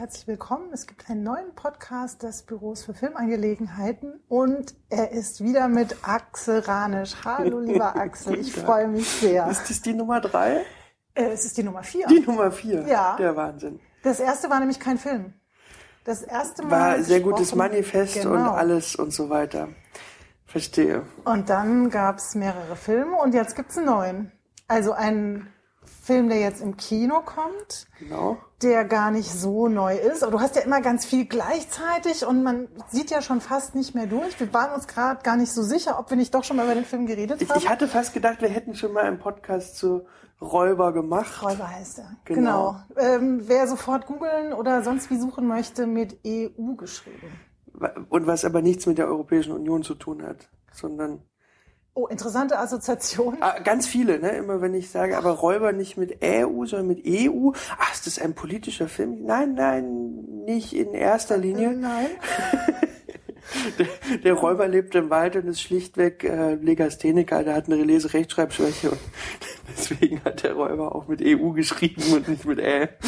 Und herzlich willkommen. Es gibt einen neuen Podcast des Büros für Filmangelegenheiten und er ist wieder mit Axel Ranisch. Hallo, lieber Axel, ich freue mich sehr. Ist das die Nummer drei? Äh, es ist die Nummer vier. Die Nummer vier. Ja. Der Wahnsinn. Das erste war nämlich kein Film. Das erste Mal. War sehr gutes Manifest und Genau. alles und so weiter. Verstehe. Und dann gab es mehrere Filme und jetzt gibt es einen neuen. Also einen Film, der jetzt im Kino kommt, Genau. der gar nicht so neu ist. Aber du hast ja immer ganz viel gleichzeitig und man sieht ja schon fast nicht mehr durch. Wir waren uns gerade gar nicht so sicher, ob wir nicht doch schon mal über den Film geredet Ich, haben. ich hatte fast gedacht, wir hätten schon mal einen Podcast zu Räuber gemacht. Räuber heißt er. Genau. Genau. Ähm, wer sofort googeln oder sonst wie suchen möchte, mit EU geschrieben. Und was aber nichts mit der Europäischen Union zu tun hat, sondern Oh, interessante Assoziation. ah, ganz viele, ne? Immer wenn ich sage, aber Räuber nicht mit EU, sondern mit EU. Ach, ist das ein politischer Film? Nein, nein, nicht in erster Linie. Nein. Der, der Räuber lebt im Wald und ist schlichtweg äh, Legastheniker, der hat eine Lese-Rechtschreibschwäche und deswegen hat der Räuber auch mit EU geschrieben und nicht mit Ä.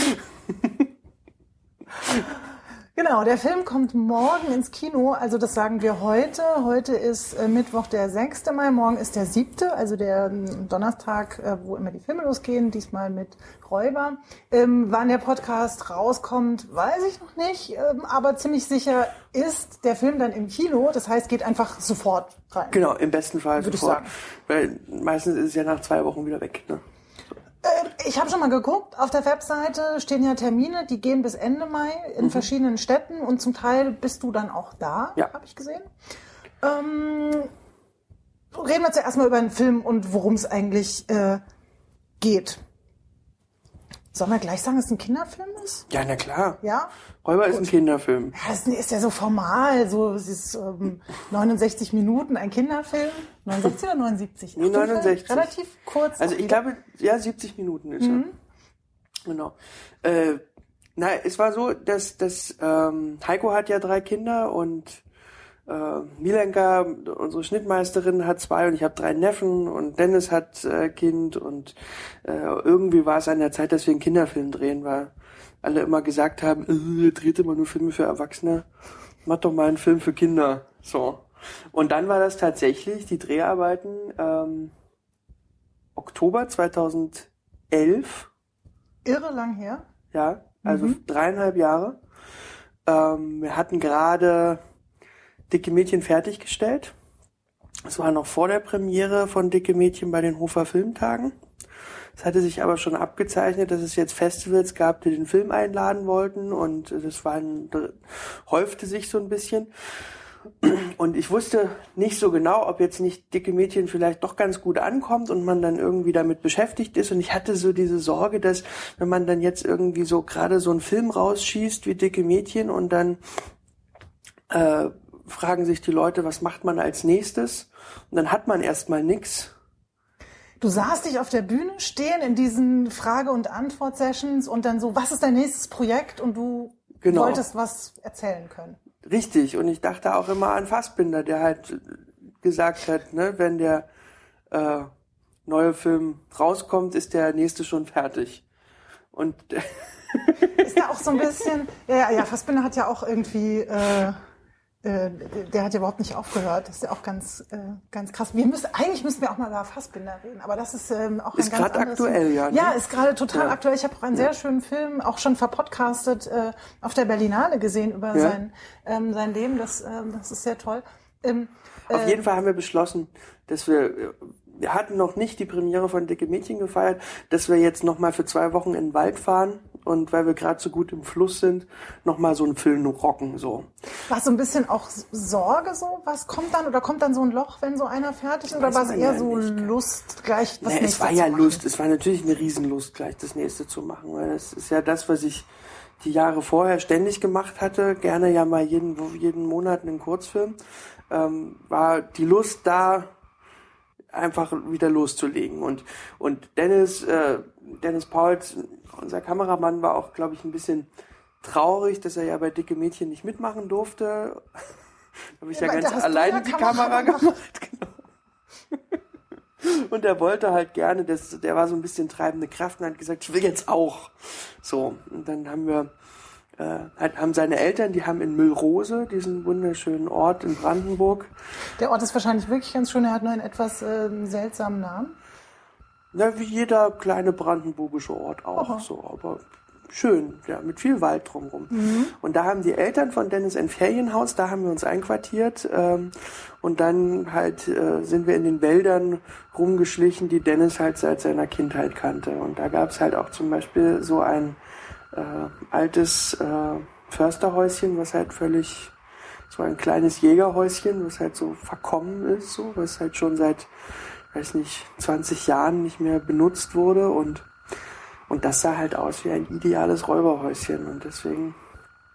Genau, der Film kommt morgen ins Kino. Also das sagen wir heute. Heute ist äh, Mittwoch, der 6. Mai. Morgen ist der 7., also der ähm, Donnerstag, äh, wo immer die Filme losgehen. Diesmal mit Räuber. Ähm, wann der Podcast rauskommt, weiß ich noch nicht. Ähm, aber ziemlich sicher ist der Film dann im Kino. Das heißt, geht einfach sofort rein. Genau, im besten Fall Würde ich sofort. sagen. Weil meistens ist es ja nach zwei Wochen wieder weg. Ne? Äh, Ich habe schon mal geguckt, auf der Webseite stehen ja Termine, die gehen bis Ende Mai in verschiedenen Städten und zum Teil bist du dann auch da, Ja. habe ich gesehen. Ähm, reden wir zuerst mal über den Film und worum es eigentlich äh, geht. Sollen wir gleich sagen, dass es ein Kinderfilm ist? Ja, na klar. Ja? Räuber ist ein Kinderfilm. Ja, Das ist ja so formal, so es ist ähm, 69 Minuten, ein Kinderfilm. 69 oder 79? Nee, Auf jeden Fall 69. Relativ kurz. Also ich glaube, ja, 70 Minuten ist Mhm. er. Genau. Äh, na, es war so, dass, dass ähm, Heiko hat ja drei Kinder und äh, Milenka, unsere Schnittmeisterin, hat zwei und ich habe drei Neffen und Dennis hat äh, Kind und äh, irgendwie war es an der Zeit, dass wir einen Kinderfilm drehen, weil alle immer gesagt haben, äh, ihr dreht immer nur Filme für Erwachsene, mach doch mal einen Film für Kinder. So. Und dann war das tatsächlich die Dreharbeiten ähm, Oktober 2011, irre lang her. ja, also Mhm. dreieinhalb Jahre. Ähm, wir hatten gerade Dicke Mädchen fertiggestellt. Es war noch vor der Premiere von Dicke Mädchen bei den Hofer Filmtagen. Es hatte sich aber schon abgezeichnet, dass es jetzt Festivals gab, die den Film einladen wollten und das war ein, häufte sich so ein bisschen. Und ich wusste nicht so genau, ob jetzt nicht dicke Mädchen vielleicht doch ganz gut ankommt und man dann irgendwie damit beschäftigt ist. Und ich hatte so diese Sorge, dass wenn man dann jetzt irgendwie so gerade so einen Film rausschießt wie dicke Mädchen und dann äh, fragen sich die Leute, was macht man als nächstes? Und dann hat man erstmal nix. Du sahst dich auf der Bühne stehen in diesen Frage- und Antwort-Sessions und dann so, was ist dein nächstes Projekt? Und du Genau. wolltest was erzählen können. Richtig. Und ich dachte auch immer an Fassbinder, der halt gesagt hat, ne, wenn der äh, neue Film rauskommt, ist der nächste schon fertig. Und Ist da auch so ein bisschen, ja, ja, Fassbinder hat ja auch irgendwie, äh, äh, der hat ja überhaupt nicht aufgehört. Das ist ja auch ganz, äh, ganz krass. Wir müssen, eigentlich müssten wir auch mal über Fassbinder reden, aber das ist ähm, auch Ist ein ganz anderes aktuell, ja, ne? Ja, ist gerade total Ja. aktuell. Ich habe auch einen sehr schönen Film, auch schon verpodcastet, äh, auf der Berlinale gesehen über Ja. sein, ähm, sein Leben. Das, ähm, das ist sehr toll. Ähm, Auf äh, jeden Fall haben wir beschlossen, dass wir, wir hatten noch nicht die Premiere von Dicke Mädchen gefeiert, dass wir jetzt noch mal für zwei Wochen in den Wald fahren und weil wir gerade so gut im Fluss sind, noch mal so einen Film rocken, so. War so ein bisschen auch Sorge so? Was kommt dann? Oder kommt dann so ein Loch, wenn so einer fertig ist? Oder war es eher ja so nicht. Lust, gleich was Nee, es war ja? Lust, es war natürlich eine Riesenlust, gleich das nächste zu machen, weil das ist ja das, was ich die Jahre vorher ständig gemacht hatte, gerne ja mal jeden, jeden Monat einen Kurzfilm, ähm, war die Lust da, einfach wieder loszulegen. Und, und Dennis, äh, Dennis Pauls, unser Kameramann, war auch, glaube ich, ein bisschen traurig, dass er ja bei Dicke Mädchen nicht mitmachen durfte. da habe ich ja, Ja, ganz alleine ja die Kamera gemacht. gemacht. Genau. Und er wollte halt gerne, das, der war so ein bisschen treibende Kraft und hat gesagt, ich will jetzt auch. So, und dann haben wir haben seine Eltern, die haben in Müllrose, diesen wunderschönen Ort in Brandenburg. Der Ort ist wahrscheinlich wirklich ganz schön, er hat nur einen etwas äh, seltsamen Namen. Na, wie jeder kleine brandenburgische Ort auch Aha. so, aber schön, ja, mit viel Wald drumherum. Mhm. Und da haben die Eltern von Dennis ein Ferienhaus, da haben wir uns einquartiert. Ähm, und dann halt äh, sind wir in den Wäldern rumgeschlichen, die Dennis halt seit seiner Kindheit kannte. Und da gab es halt auch zum Beispiel so ein äh, altes äh, Försterhäuschen, was halt völlig so ein kleines Jägerhäuschen, was halt so verkommen ist, so, was halt schon seit, weiß nicht, 20 Jahren nicht mehr benutzt wurde und und das sah halt aus wie ein ideales Räuberhäuschen und deswegen.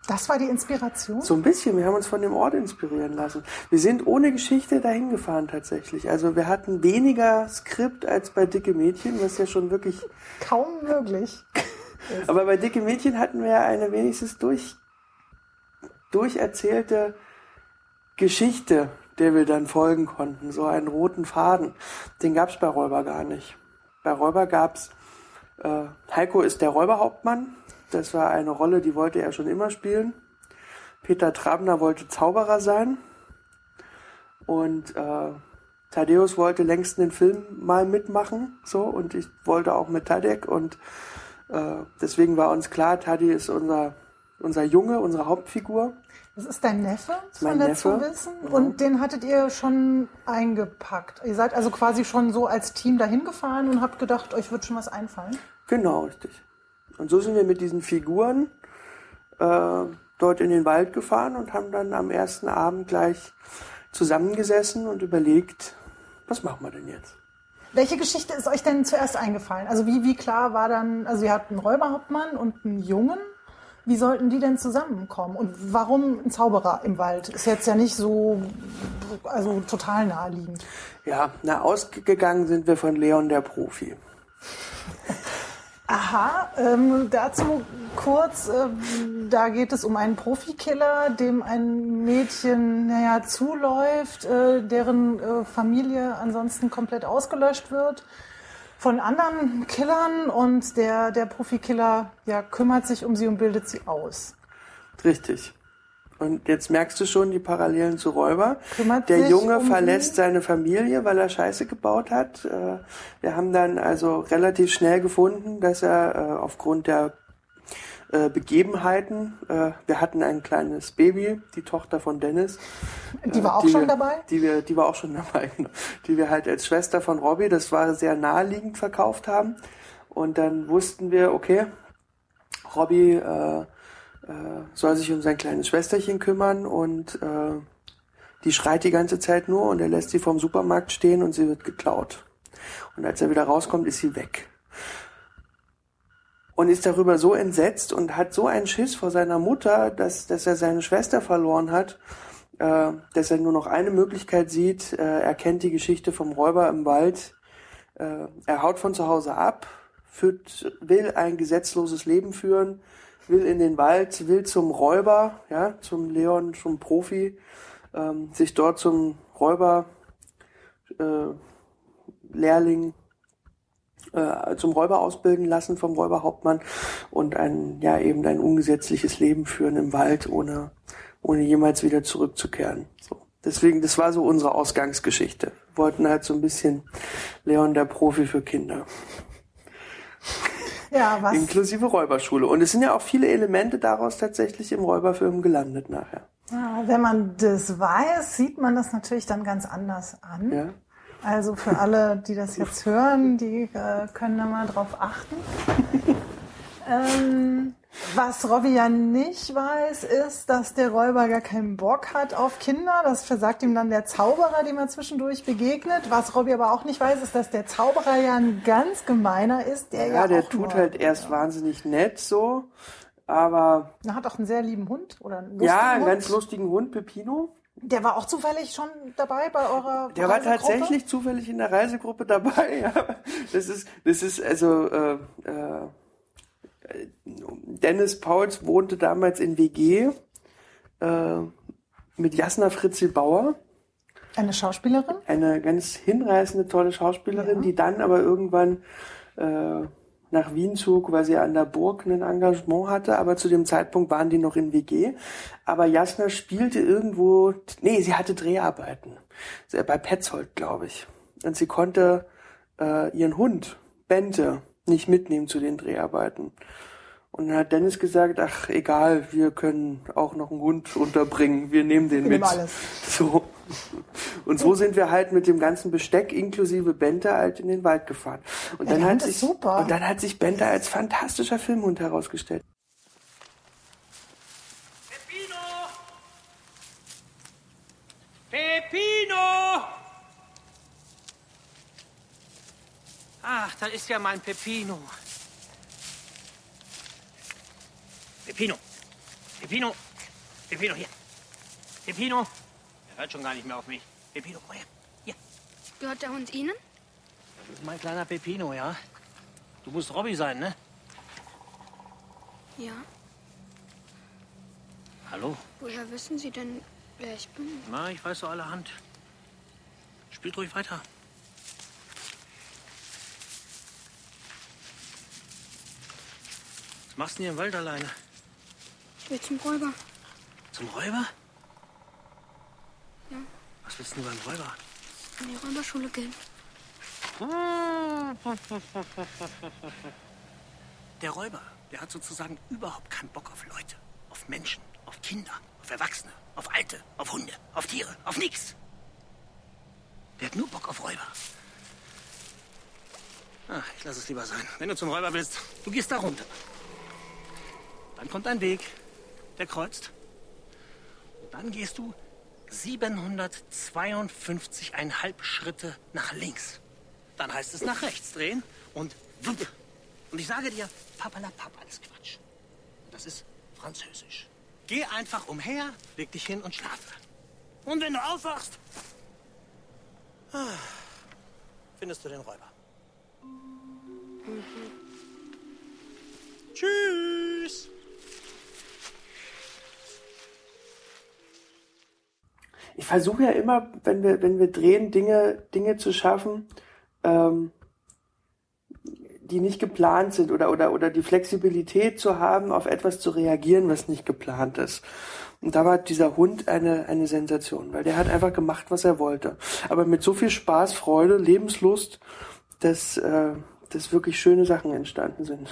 Das war die Inspiration? So ein bisschen. Wir haben uns von dem Ort inspirieren lassen. Wir sind ohne Geschichte dahin gefahren tatsächlich. Also wir hatten weniger Skript als bei Dicke Mädchen, was ja schon wirklich. Kaum möglich. Aber bei Dicke Mädchen hatten wir ja eine wenigstens durch, durcherzählte Geschichte, der wir dann folgen konnten. So einen roten Faden. Den gab es bei Räuber gar nicht. Bei Räuber gab es äh, Heiko ist der Räuberhauptmann. Das war eine Rolle, die wollte er schon immer spielen. Peter Trabner wollte Zauberer sein. Und äh, Thaddeus wollte längst den Film mal mitmachen. So, und ich wollte auch mit Tadek. Und äh, deswegen war uns klar, Taddy ist unser, unser Junge, unsere Hauptfigur. Das ist dein Neffe, das mein dazu wissen. Ja. Und den hattet ihr schon eingepackt. Ihr seid also quasi schon so als Team dahin gefahren und habt gedacht, euch wird schon was einfallen? Genau, richtig. Und so sind wir mit diesen Figuren äh, dort in den Wald gefahren und haben dann am ersten Abend gleich zusammengesessen und überlegt, was machen wir denn jetzt? Welche Geschichte ist euch denn zuerst eingefallen? Also wie, wie klar war dann, also ihr habt einen Räuberhauptmann und einen Jungen wie sollten die denn zusammenkommen? Und warum ein Zauberer im Wald? Ist jetzt ja nicht so, also total naheliegend. Ja, na, ausgegangen sind wir von Leon der Profi. Aha, ähm, dazu kurz, äh, da geht es um einen Profikiller, dem ein Mädchen naja, zuläuft, äh, deren äh, Familie ansonsten komplett ausgelöscht wird von anderen Killern und der, der Profikiller ja, kümmert sich um sie und bildet sie aus. Richtig. Und jetzt merkst du schon die Parallelen zu Räuber. Kümmert der Junge um verlässt seine Familie, weil er Scheiße gebaut hat. Äh, wir haben dann also relativ schnell gefunden, dass er äh, aufgrund der äh, Begebenheiten. Wir hatten ein kleines Baby, die Tochter von Dennis. Die war auch die schon wir, dabei? Die, wir, die war auch schon dabei, genau. Die wir halt als Schwester von Robbie, das war sehr naheliegend verkauft haben. Und dann wussten wir, okay, Robbie äh, soll sich um sein kleines Schwesterchen kümmern und äh, die schreit die ganze Zeit nur und er lässt sie vorm Supermarkt stehen und sie wird geklaut. Und als er wieder rauskommt, ist sie weg und ist darüber so entsetzt und hat so einen Schiss vor seiner Mutter, dass, dass er seine Schwester verloren hat, äh, dass er nur noch eine Möglichkeit sieht. Äh, er kennt die Geschichte vom Räuber im Wald. Äh, er haut von zu Hause ab, führt, will ein gesetzloses Leben führen, will in den Wald, will zum Räuber, ja, zum Leon, zum Profi, ähm, sich dort zum Räuber äh, Lehrling äh, zum Räuber ausbilden lassen vom Räuberhauptmann und ein, ja, eben ein ungesetzliches Leben führen im Wald, ohne, ohne jemals wieder zurückzukehren. So. Deswegen, das war so unsere Ausgangsgeschichte. Wir wollten halt so ein bisschen Leon der Profi für Kinder. Ja, was? Inklusive Räuberschule. Und es sind ja auch viele Elemente daraus tatsächlich im Räuberfilm gelandet nachher. Ja, wenn man das weiß, sieht man das natürlich dann ganz anders an. Ja. Also für alle, die das jetzt hören, die äh, können da mal drauf achten. ähm, was Robby ja nicht weiß, ist, dass der Räuber gar keinen Bock hat auf Kinder. Das versagt ihm dann der Zauberer, dem er zwischendurch begegnet. Was Robby aber auch nicht weiß, ist, dass der Zauberer ja ein ganz gemeiner ist. Der ja, ja der tut halt erst ja. wahnsinnig nett so, aber... Er hat auch einen sehr lieben Hund oder einen lustigen Ja, einen Hund. ganz lustigen Hund, Pepino. Der war auch zufällig schon dabei bei eurer Der war tatsächlich zufällig in der Reisegruppe dabei. Ja. Das ist, das ist also äh, äh, Dennis Pauls wohnte damals in WG äh, mit Jasna Fritzi Bauer. Eine Schauspielerin? Eine ganz hinreißende, tolle Schauspielerin, ja. die dann aber irgendwann äh, nach Wien zog, weil sie an der Burg ein Engagement hatte, aber zu dem Zeitpunkt waren die noch in WG. Aber Jasna spielte irgendwo, nee, sie hatte Dreharbeiten. Bei Petzold, glaube ich. Und sie konnte äh, ihren Hund, Bente, nicht mitnehmen zu den Dreharbeiten. Und dann hat Dennis gesagt, ach egal, wir können auch noch einen Hund unterbringen, wir nehmen den wir mit. Nehmen alles. So. Und so sind wir halt mit dem ganzen Besteck inklusive Bente halt in den Wald gefahren. Und ja, dann hat sich super. und dann hat sich Bente als fantastischer Filmhund herausgestellt. Pepino! Pepino! Ach, da ist ja mein Pepino. Pepino. Pepino. Pepino, hier. Pepino. Er hört schon gar nicht mehr auf mich. Pepino, komm her. Hier. Gehört der Hund Ihnen? Das ist mein kleiner Pepino, ja. Du musst Robby sein, ne? Ja. Hallo? Woher wissen Sie denn, wer ich bin? Na, ich weiß so allerhand. Spielt ruhig weiter. Was machst du denn hier im Wald alleine? Ich will zum Räuber. Zum Räuber? Ja. Was willst du beim Räuber? In die Räuberschule gehen. Der Räuber, der hat sozusagen überhaupt keinen Bock auf Leute, auf Menschen, auf Kinder, auf Erwachsene, auf Alte, auf Hunde, auf Tiere, auf nichts. Der hat nur Bock auf Räuber. Ach, ich lasse es lieber sein. Wenn du zum Räuber willst, du gehst da runter. Dann kommt ein Weg, der kreuzt. Und dann gehst du 752,5 Schritte nach links. Dann heißt es nach rechts drehen und wupp. Und ich sage dir, papalapap, alles Quatsch. Das ist Französisch. Geh einfach umher, leg dich hin und schlafe. Und wenn du aufwachst, ah, findest du den Räuber. Mhm. Tschüss. Ich versuche ja immer, wenn wir, wenn wir drehen, Dinge, Dinge zu schaffen, ähm, die nicht geplant sind oder, oder, oder die Flexibilität zu haben, auf etwas zu reagieren, was nicht geplant ist. Und da war dieser Hund eine, eine Sensation, weil der hat einfach gemacht, was er wollte. Aber mit so viel Spaß, Freude, Lebenslust, dass, äh, dass wirklich schöne Sachen entstanden sind.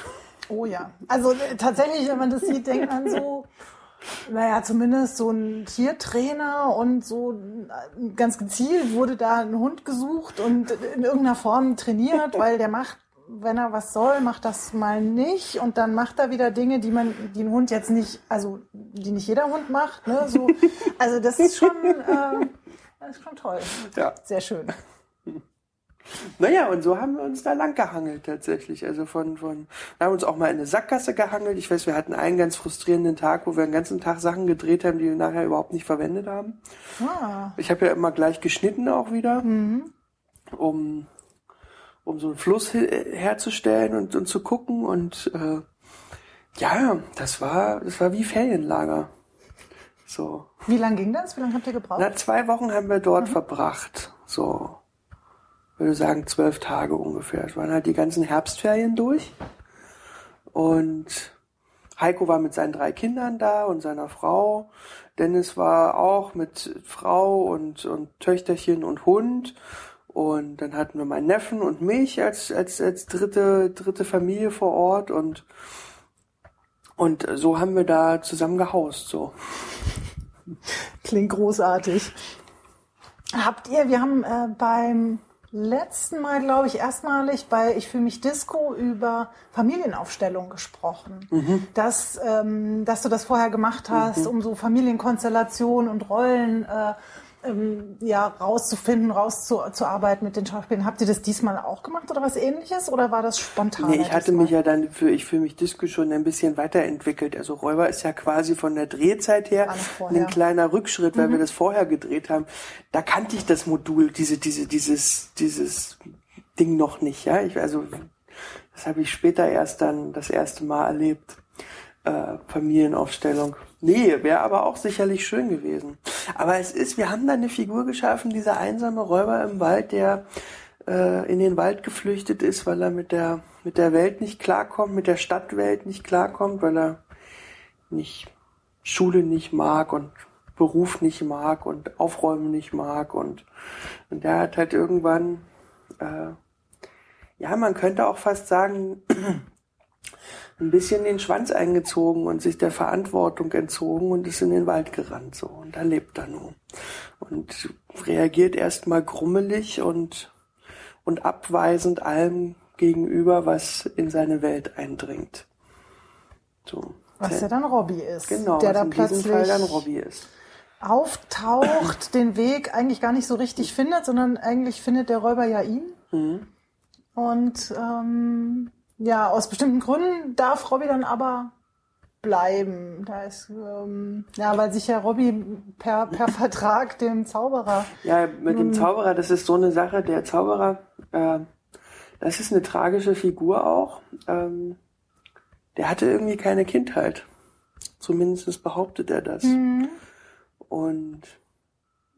Oh ja. Also äh, tatsächlich, wenn man das sieht, denkt man so, naja, zumindest so ein Tiertrainer und so äh, ganz gezielt wurde da ein Hund gesucht und in irgendeiner Form trainiert, weil der macht, wenn er was soll, macht das mal nicht und dann macht er wieder Dinge, die man, die ein Hund jetzt nicht, also die nicht jeder Hund macht. Ne? So, also das ist schon, äh, das ist schon toll. Ja. Sehr schön. Naja, und so haben wir uns da lang gehangelt tatsächlich. Also von, von, wir haben uns auch mal in eine Sackgasse gehangelt. Ich weiß, wir hatten einen ganz frustrierenden Tag, wo wir den ganzen Tag Sachen gedreht haben, die wir nachher überhaupt nicht verwendet haben. Ah. Ich habe ja immer gleich geschnitten auch wieder, mhm. um, um so einen Fluss herzustellen und, und zu gucken. Und äh, ja, das war, das war wie Ferienlager. So. Wie lang ging das? Wie lange habt ihr gebraucht? Na, zwei Wochen haben wir dort mhm. verbracht. So würde sagen, zwölf Tage ungefähr. Es waren halt die ganzen Herbstferien durch. Und Heiko war mit seinen drei Kindern da und seiner Frau. Dennis war auch mit Frau und, und Töchterchen und Hund. Und dann hatten wir meinen Neffen und mich als, als, als dritte, dritte Familie vor Ort und, und so haben wir da zusammen gehaust, so. Klingt großartig. Habt ihr, wir haben äh, beim letzten Mal, glaube ich, erstmalig bei Ich fühle mich Disco über Familienaufstellung gesprochen. Mhm. Dass, ähm, dass du das vorher gemacht hast, mhm. um so Familienkonstellationen und Rollen äh, ähm, ja, rauszufinden, rauszuarbeiten mit den Schauspielern. Habt ihr das diesmal auch gemacht oder was ähnliches oder war das spontan? Nee, ich hatte mich ja dann für Ich fühle mich Disco schon ein bisschen weiterentwickelt. Also Räuber ist ja quasi von der Drehzeit her ein kleiner Rückschritt, weil mhm. wir das vorher gedreht haben. Da kannte ich das Modul, diese, diese, dieses, dieses Ding noch nicht, ja. Ich, also, das habe ich später erst dann das erste Mal erlebt. Äh, Familienaufstellung. Nee, wäre aber auch sicherlich schön gewesen. Aber es ist, wir haben da eine Figur geschaffen, dieser einsame Räuber im Wald, der äh, in den Wald geflüchtet ist, weil er mit der, mit der Welt nicht klarkommt, mit der Stadtwelt nicht klarkommt, weil er nicht Schule nicht mag und Beruf nicht mag und Aufräumen nicht mag und, und der hat halt irgendwann, äh, ja, man könnte auch fast sagen, ein bisschen den Schwanz eingezogen und sich der Verantwortung entzogen und ist in den Wald gerannt so und da lebt er nun und reagiert erstmal grummelig und und abweisend allem gegenüber, was in seine Welt eindringt. So. Was ja dann Robby ist. Genau, der da plötzlich diesem Fall dann Robby ist. auftaucht, den Weg eigentlich gar nicht so richtig findet, sondern eigentlich findet der Räuber ja ihn. Mhm. Und ähm, ja, aus bestimmten Gründen darf Robby dann aber bleiben. Da ist, ähm, ja, weil sich ja Robby per, per Vertrag dem Zauberer. Ja, mit dem Zauberer, das ist so eine Sache. Der Zauberer, äh, das ist eine tragische Figur auch. Ähm, der hatte irgendwie keine Kindheit. Zumindest behauptet er das. Und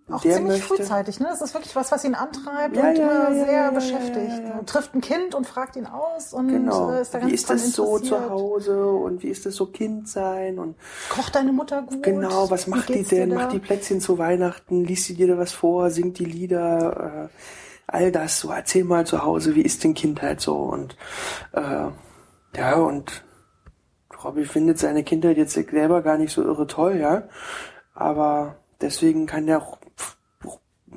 Auch ziemlich möchte, frühzeitig, ne? Das ist wirklich was, was ihn antreibt Ja, und ja, immer ja, sehr beschäftigt. Trifft ein Kind und fragt ihn aus und Genau. äh, ist da ganz Wie ist das so zu Hause und wie ist das so Kind sein und Kocht deine Mutter gut? genau, was macht die denn? Macht die Plätzchen zu Weihnachten? Liest sie dir da was vor? Singt die Lieder? Äh, all das so. Erzähl mal zu Hause, wie ist denn Kindheit so? Und äh, ja, und Robby findet seine Kindheit jetzt selber gar nicht so irre toll, ja. Aber deswegen kann der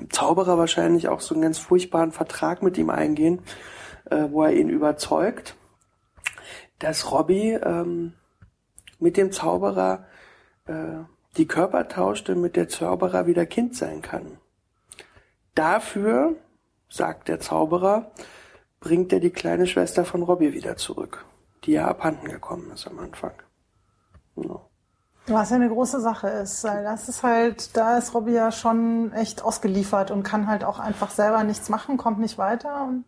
Zauberer wahrscheinlich auch so einen ganz furchtbaren Vertrag mit ihm eingehen, äh, wo er ihn überzeugt, dass Robby ähm, mit dem Zauberer äh, die Körper tauscht, damit der Zauberer wieder Kind sein kann. Dafür, sagt der Zauberer, bringt er die kleine Schwester von Robby wieder zurück, die ja abhanden gekommen ist am Anfang. Ja. Was ja eine große Sache ist, weil das ist halt, da ist Robby ja schon echt ausgeliefert und kann halt auch einfach selber nichts machen, kommt nicht weiter und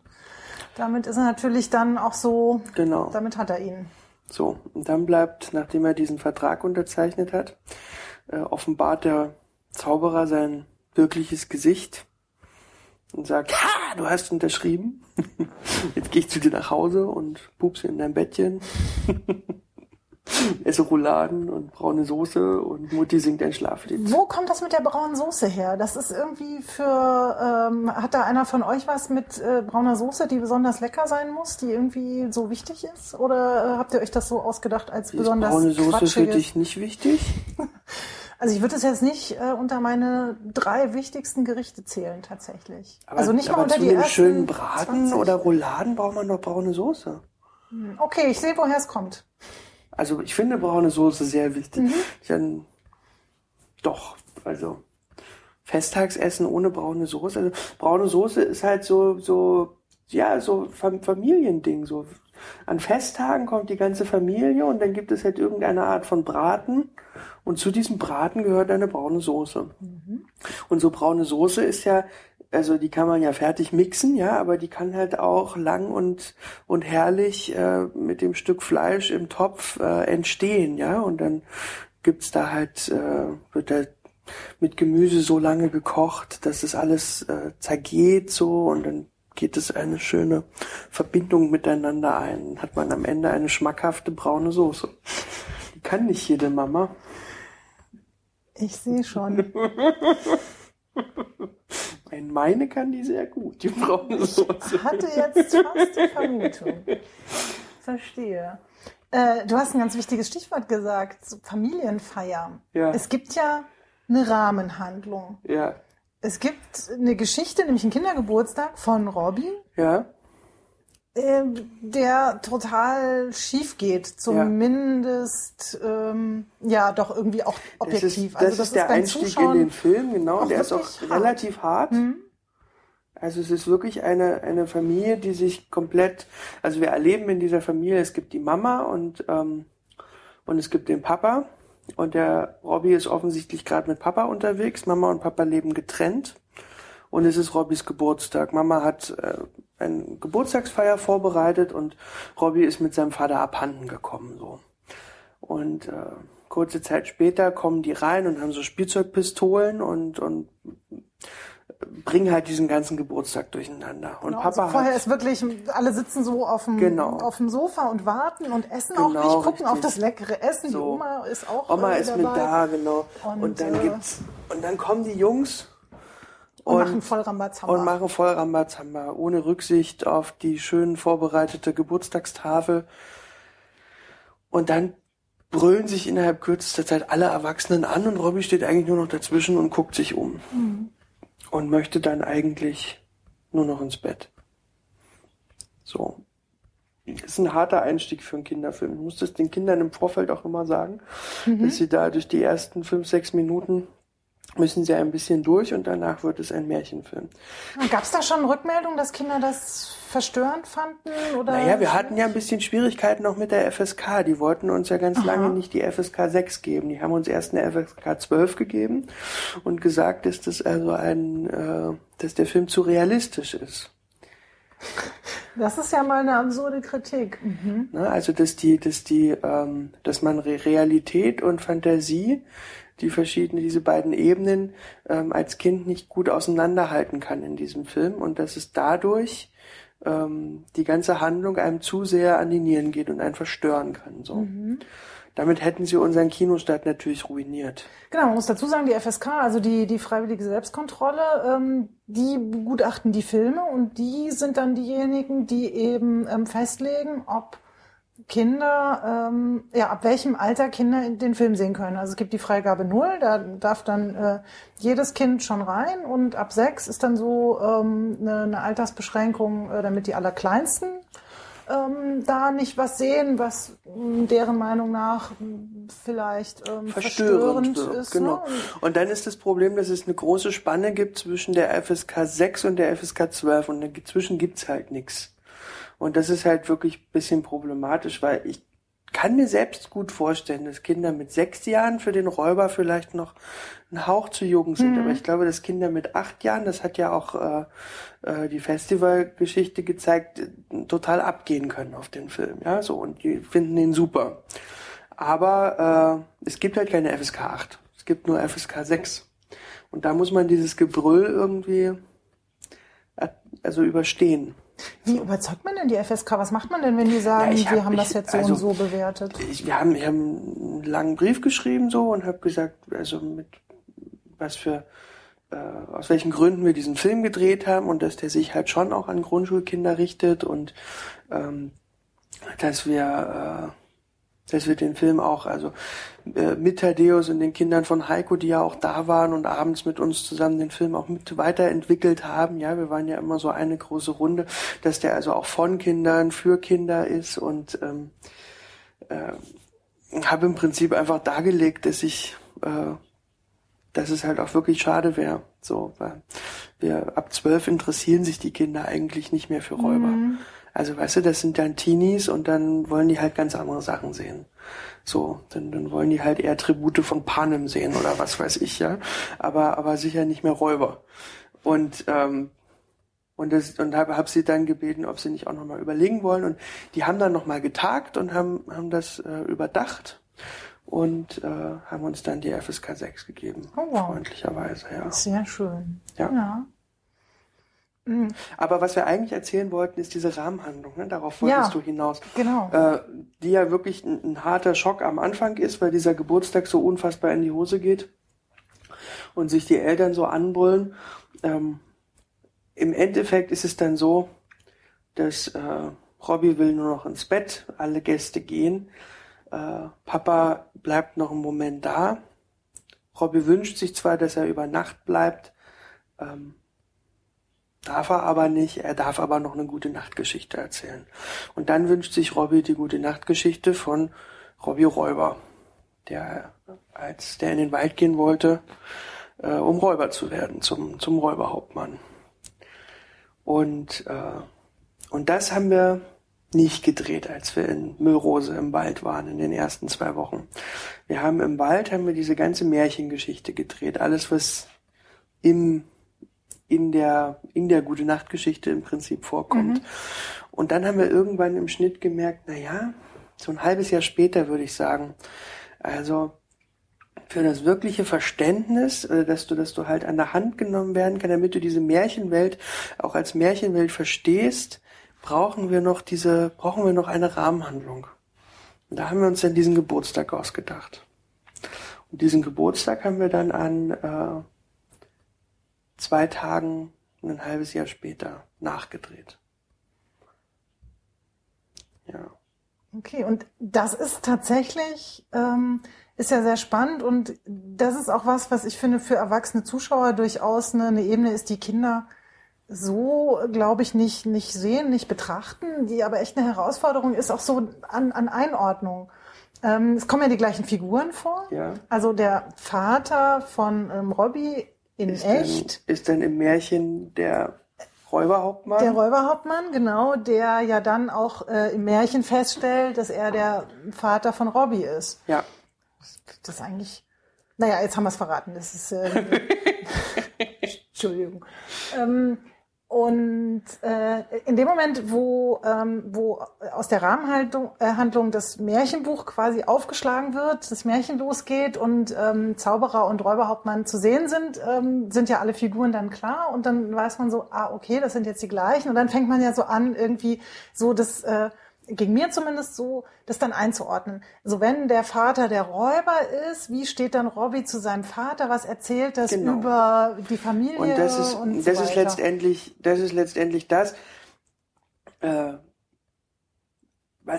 damit ist er natürlich dann auch so, Genau. damit hat er ihn. So, und dann bleibt, nachdem er diesen Vertrag unterzeichnet hat, äh, offenbart der Zauberer sein wirkliches Gesicht und sagt, ha, du hast unterschrieben. Jetzt gehe ich zu dir nach Hause und pupse in dein Bettchen. Esse Rouladen und braune Soße und Mutti singt ein Schlaflied. Wo kommt das mit der braunen Soße her? Das ist irgendwie für, ähm, hat da einer von euch was mit äh, brauner Soße, die besonders lecker sein muss, die irgendwie so wichtig ist? Oder äh, habt ihr euch das so ausgedacht als Ist besonders braune Soße für quatschiges? dich nicht wichtig? Also ich würde es jetzt nicht äh, unter meine drei wichtigsten Gerichte zählen tatsächlich. also nicht mal aber unter die einem ersten schönen Braten 20. oder Rouladen braucht man doch braune Soße. Okay, ich sehe, woher es kommt. Also ich finde braune Soße sehr wichtig. Mhm. Dann, doch, also Festtagsessen ohne braune Soße. Also braune Soße ist halt so, so, ja, so Fam- Familiending. So an Festtagen kommt die ganze Familie und dann gibt es halt irgendeine Art von Braten und zu diesem Braten gehört eine braune Soße. Und so braune Soße ist ja, also die kann man ja fertig mixen, ja, aber die kann halt auch lang und und herrlich äh, mit dem Stück Fleisch im Topf äh, entstehen, ja, und dann gibt's da halt äh, wird da mit Gemüse so lange gekocht, dass es alles äh, zergeht so und dann geht es eine schöne Verbindung miteinander ein. Hat man am Ende eine schmackhafte braune Soße. Die kann nicht jede Mama. Ich sehe schon. Ein Meine kann die sehr gut, die braune Soße. Hatte jetzt fast die Vermutung. Verstehe. Äh, du hast ein ganz wichtiges Stichwort gesagt, so Familienfeier. Ja. Es gibt ja eine Rahmenhandlung. Ja, Es gibt eine Geschichte, nämlich einen Kindergeburtstag von Robby, ja, der total schief geht, zumindest ähm, ja doch irgendwie auch das objektiv. ist, das ist der Einstieg in Zuschauen den Film, genau, der ist auch hart. relativ hart. Also es ist wirklich eine, eine Familie, die sich komplett, also wir erleben in dieser Familie, es gibt die Mama und, ähm, und es gibt den Papa. Und der Robby ist offensichtlich gerade mit Papa unterwegs. Mama und Papa leben getrennt. Und es ist Robbys Geburtstag. Mama hat äh, eine Geburtstagsfeier vorbereitet und Robby ist mit seinem Vater abhanden gekommen. so. Und äh, kurze Zeit später kommen die rein und haben so Spielzeugpistolen und, und bringen halt diesen ganzen Geburtstag durcheinander. Und Genau, Papa also vorher hat ist wirklich, alle sitzen so auf dem, Genau. auf dem Sofa und warten und essen Genau, auch nicht, gucken richtig. auf das leckere Essen. Die So. Oma ist auch Oma äh, ist mit da, genau. Und, Und, dann äh, gibt's und dann kommen die Jungs und, machen voll Rambazamba. und machen voll Rambazamba, ohne Rücksicht auf die schön vorbereitete Geburtstagstafel. Und dann brüllen sich innerhalb kürzester Zeit alle Erwachsenen an und Robby steht eigentlich nur noch dazwischen und guckt sich um. Und möchte dann eigentlich nur noch ins Bett. So. Das ist ein harter Einstieg für einen Kinderfilm. Ich muss das den Kindern im Vorfeld auch immer sagen, dass sie da durch die ersten fünf, sechs Minuten müssen sie ein bisschen durch und danach wird es ein Märchenfilm. Gab es da schon Rückmeldungen, dass Kinder das verstörend fanden? Oder Naja, wir hatten ja ein bisschen Schwierigkeiten noch mit der FSK. Die wollten uns ja ganz lange nicht die FSK 6 geben. Die haben uns erst eine FSK 12 gegeben und gesagt, dass das also ein, äh, dass der Film zu realistisch ist. Das ist ja mal eine absurde Kritik. Mhm. Ne? Also dass die, dass die, ähm, dass man Re Realität und Fantasie, die verschiedenen, diese beiden Ebenen ähm, als Kind nicht gut auseinanderhalten kann in diesem Film und dass es dadurch ähm, die ganze Handlung einem zu sehr an die Nieren geht und einen verstören kann. So. Damit hätten sie unseren Kinostart natürlich ruiniert. Genau, man muss dazu sagen, die FSK, also die, die freiwillige Selbstkontrolle, ähm, die begutachten die Filme und die sind dann diejenigen, die eben ähm, festlegen, ob Kinder, ähm, ja, ab welchem Alter Kinder den Film sehen können. Also es gibt die Freigabe null, da darf dann äh, jedes Kind schon rein und ab sechs ist dann so ähm, eine, eine Altersbeschränkung, äh, damit die Allerkleinsten ähm, da nicht was sehen, was mh, deren Meinung nach mh, vielleicht ähm, verstörend, verstörend, ist. Genau. Ne? Und dann ist das Problem, dass es eine große Spanne gibt zwischen der FSK 6 und der FSK 12 und dazwischen gibt's halt nichts. Und das ist halt wirklich ein bisschen problematisch, weil ich kann mir selbst gut vorstellen, dass Kinder mit sechs Jahren für den Räuber vielleicht noch ein Hauch zu jung sind. Aber ich glaube, dass Kinder mit acht Jahren, das hat ja auch äh, äh, die Festivalgeschichte gezeigt, total abgehen können auf den Film. Ja, so und die finden ihn super. Aber äh, es gibt halt keine FSK 8. Es gibt nur FSK 6. Und da muss man dieses Gebrüll irgendwie äh, also überstehen. Wie überzeugt man denn die FSK? Was macht man denn, wenn die sagen, Ja, hab- wir haben das jetzt so also- und so bewertet? Ich, wir haben, ich habe einen langen Brief geschrieben so und habe gesagt, also mit was für äh, aus welchen Gründen wir diesen Film gedreht haben und dass der sich halt schon auch an Grundschulkinder richtet und ähm, dass wir äh, dass wir den Film auch, also äh, mit Thaddeus und den Kindern von Heiko, die ja auch da waren und abends mit uns zusammen den Film auch mit weiterentwickelt haben. Ja, wir waren ja immer so eine große Runde, dass der also auch von Kindern für Kinder ist und ähm, äh, habe im Prinzip einfach dargelegt, dass ich, äh, dass es halt auch wirklich schade wäre. So, weil wir ab zwölf interessieren sich die Kinder eigentlich nicht mehr für Räuber. Also weißt du, das sind dann Teenies und dann wollen die halt ganz andere Sachen sehen. So, dann, dann wollen die halt eher Tribute von Panem sehen oder was weiß ich, ja. Aber, aber sicher nicht mehr Räuber. Und ähm, und, das, und habe hab sie dann gebeten, ob sie nicht auch nochmal überlegen wollen. Und die haben dann nochmal getagt und haben, haben das äh, überdacht und äh, haben uns dann die FSK 6 gegeben. Oh, wow. Freundlicherweise, ja. Sehr schön. Ja. ja. Aber was wir eigentlich erzählen wollten, ist diese Rahmenhandlung. Ne? Darauf wolltest Ja, du hinaus. genau. Äh, die ja wirklich ein, ein harter Schock am Anfang ist, weil dieser Geburtstag so unfassbar in die Hose geht und sich die Eltern so anbrüllen. Ähm, Im Endeffekt ist es dann so, dass äh, Robbie will nur noch ins Bett, alle Gäste gehen. Äh, Papa bleibt noch einen Moment da. Robbie wünscht sich zwar, dass er über Nacht bleibt, ähm, darf er aber nicht. Er darf aber noch eine gute Nachtgeschichte erzählen. Und dann wünscht sich Robbie die gute Nachtgeschichte von Robbie Räuber, der als der in den Wald gehen wollte, äh, um Räuber zu werden, zum, zum Räuberhauptmann. Und, äh, und das haben wir nicht gedreht, als wir in Müllrose im Wald waren in den ersten zwei Wochen. Wir haben im Wald haben wir diese ganze Märchengeschichte gedreht, alles was im in der in der gute Nachtgeschichte im Prinzip vorkommt. Und dann haben wir irgendwann im Schnitt gemerkt, na ja, so ein halbes Jahr später würde ich sagen, also für das wirkliche Verständnis, äh, dass du, dass du halt an der Hand genommen werden kann, damit du diese Märchenwelt auch als Märchenwelt verstehst, brauchen wir noch diese, brauchen wir noch eine Rahmenhandlung. Und da haben wir uns dann diesen Geburtstag ausgedacht. Und diesen Geburtstag haben wir dann an äh, zwei Tagen, ein halbes Jahr später nachgedreht. Ja. Okay, und das ist tatsächlich, ähm, ist ja sehr spannend und das ist auch was, was ich finde für erwachsene Zuschauer durchaus eine, eine Ebene ist, die Kinder so, glaube ich, nicht, nicht sehen, nicht betrachten, die aber echt eine Herausforderung ist, auch so an, an Einordnung. Ähm, es kommen ja die gleichen Figuren vor. Ja. Also der Vater von ähm, Robbie in ist echt. Dann, ist dann im Märchen der Räuberhauptmann? Der Räuberhauptmann, genau, der ja dann auch äh, im Märchen feststellt, dass er der Vater von Robbie ist. Ja. Das ist eigentlich. Naja, jetzt haben wir es verraten. Das ist. Äh, Entschuldigung. Ähm, und äh, in dem Moment, wo, ähm, wo aus der Rahmenhandlung äh, Handlung das Märchenbuch quasi aufgeschlagen wird, das Märchen losgeht und ähm, Zauberer und Räuberhauptmann zu sehen sind, ähm, sind ja alle Figuren dann klar und dann weiß man so, ah, okay, das sind jetzt die gleichen. Und dann fängt man ja so an, irgendwie so das äh, ging mir zumindest so, das dann einzuordnen. So wenn der Vater der Räuber ist, wie steht dann Robbie zu seinem Vater? Was erzählt das genau. über die Familie? Und das ist, und so das ist letztendlich, das ist letztendlich das, äh,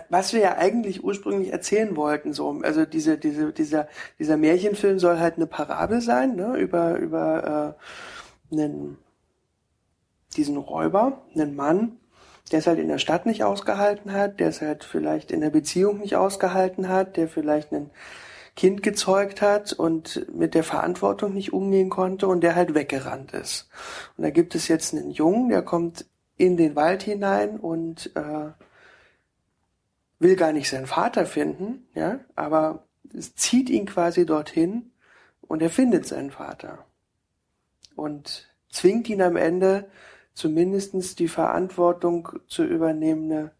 was wir ja eigentlich ursprünglich erzählen wollten. So, also diese, diese, dieser, dieser Märchenfilm soll halt eine Parabel sein, ne, über über äh, einen diesen Räuber, einen Mann, der es halt in der Stadt nicht ausgehalten hat, der es halt vielleicht in der Beziehung nicht ausgehalten hat, der vielleicht ein Kind gezeugt hat und mit der Verantwortung nicht umgehen konnte und der halt weggerannt ist. Und da gibt es jetzt einen Jungen, der kommt in den Wald hinein und äh, will gar nicht seinen Vater finden, ja, aber es zieht ihn quasi dorthin und er findet seinen Vater und zwingt ihn am Ende zumindestens die Verantwortung zu übernehmen, eine,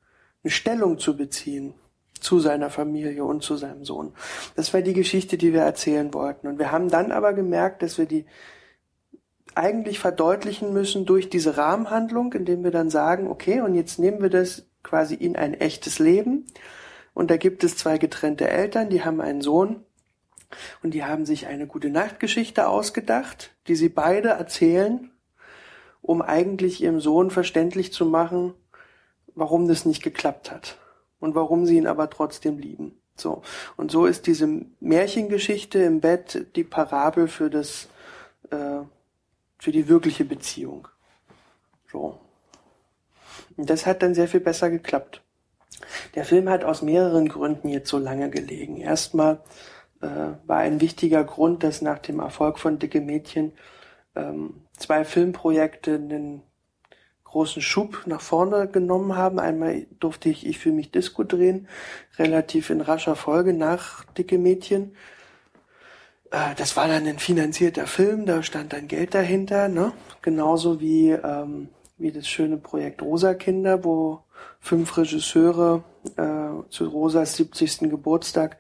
eine Stellung zu beziehen zu seiner Familie und zu seinem Sohn. Das war die Geschichte, die wir erzählen wollten. Und wir haben dann aber gemerkt, dass wir die eigentlich verdeutlichen müssen durch diese Rahmenhandlung, indem wir dann sagen, okay, und jetzt nehmen wir das quasi in ein echtes Leben. Und da gibt es zwei getrennte Eltern, die haben einen Sohn und die haben sich eine gute Nachtgeschichte ausgedacht, die sie beide erzählen um eigentlich ihrem Sohn verständlich zu machen, warum das nicht geklappt hat und warum sie ihn aber trotzdem lieben. So. Und so ist diese Märchengeschichte im Bett die Parabel für das, äh, für die wirkliche Beziehung. So. Und das hat dann sehr viel besser geklappt. Der Film hat aus mehreren Gründen jetzt so lange gelegen. Erstmal äh, war ein wichtiger Grund, dass nach dem Erfolg von Dicke Mädchen ähm, zwei Filmprojekte einen großen Schub nach vorne genommen haben. Einmal durfte ich Ich für mich Disco drehen, relativ in rascher Folge nach Dicke Mädchen. Äh, das war dann ein finanzierter Film, da stand dann Geld dahinter, ne? Genauso wie, ähm, wie das schöne Projekt Rosa Kinder, wo fünf Regisseure äh, zu Rosas 70. Geburtstag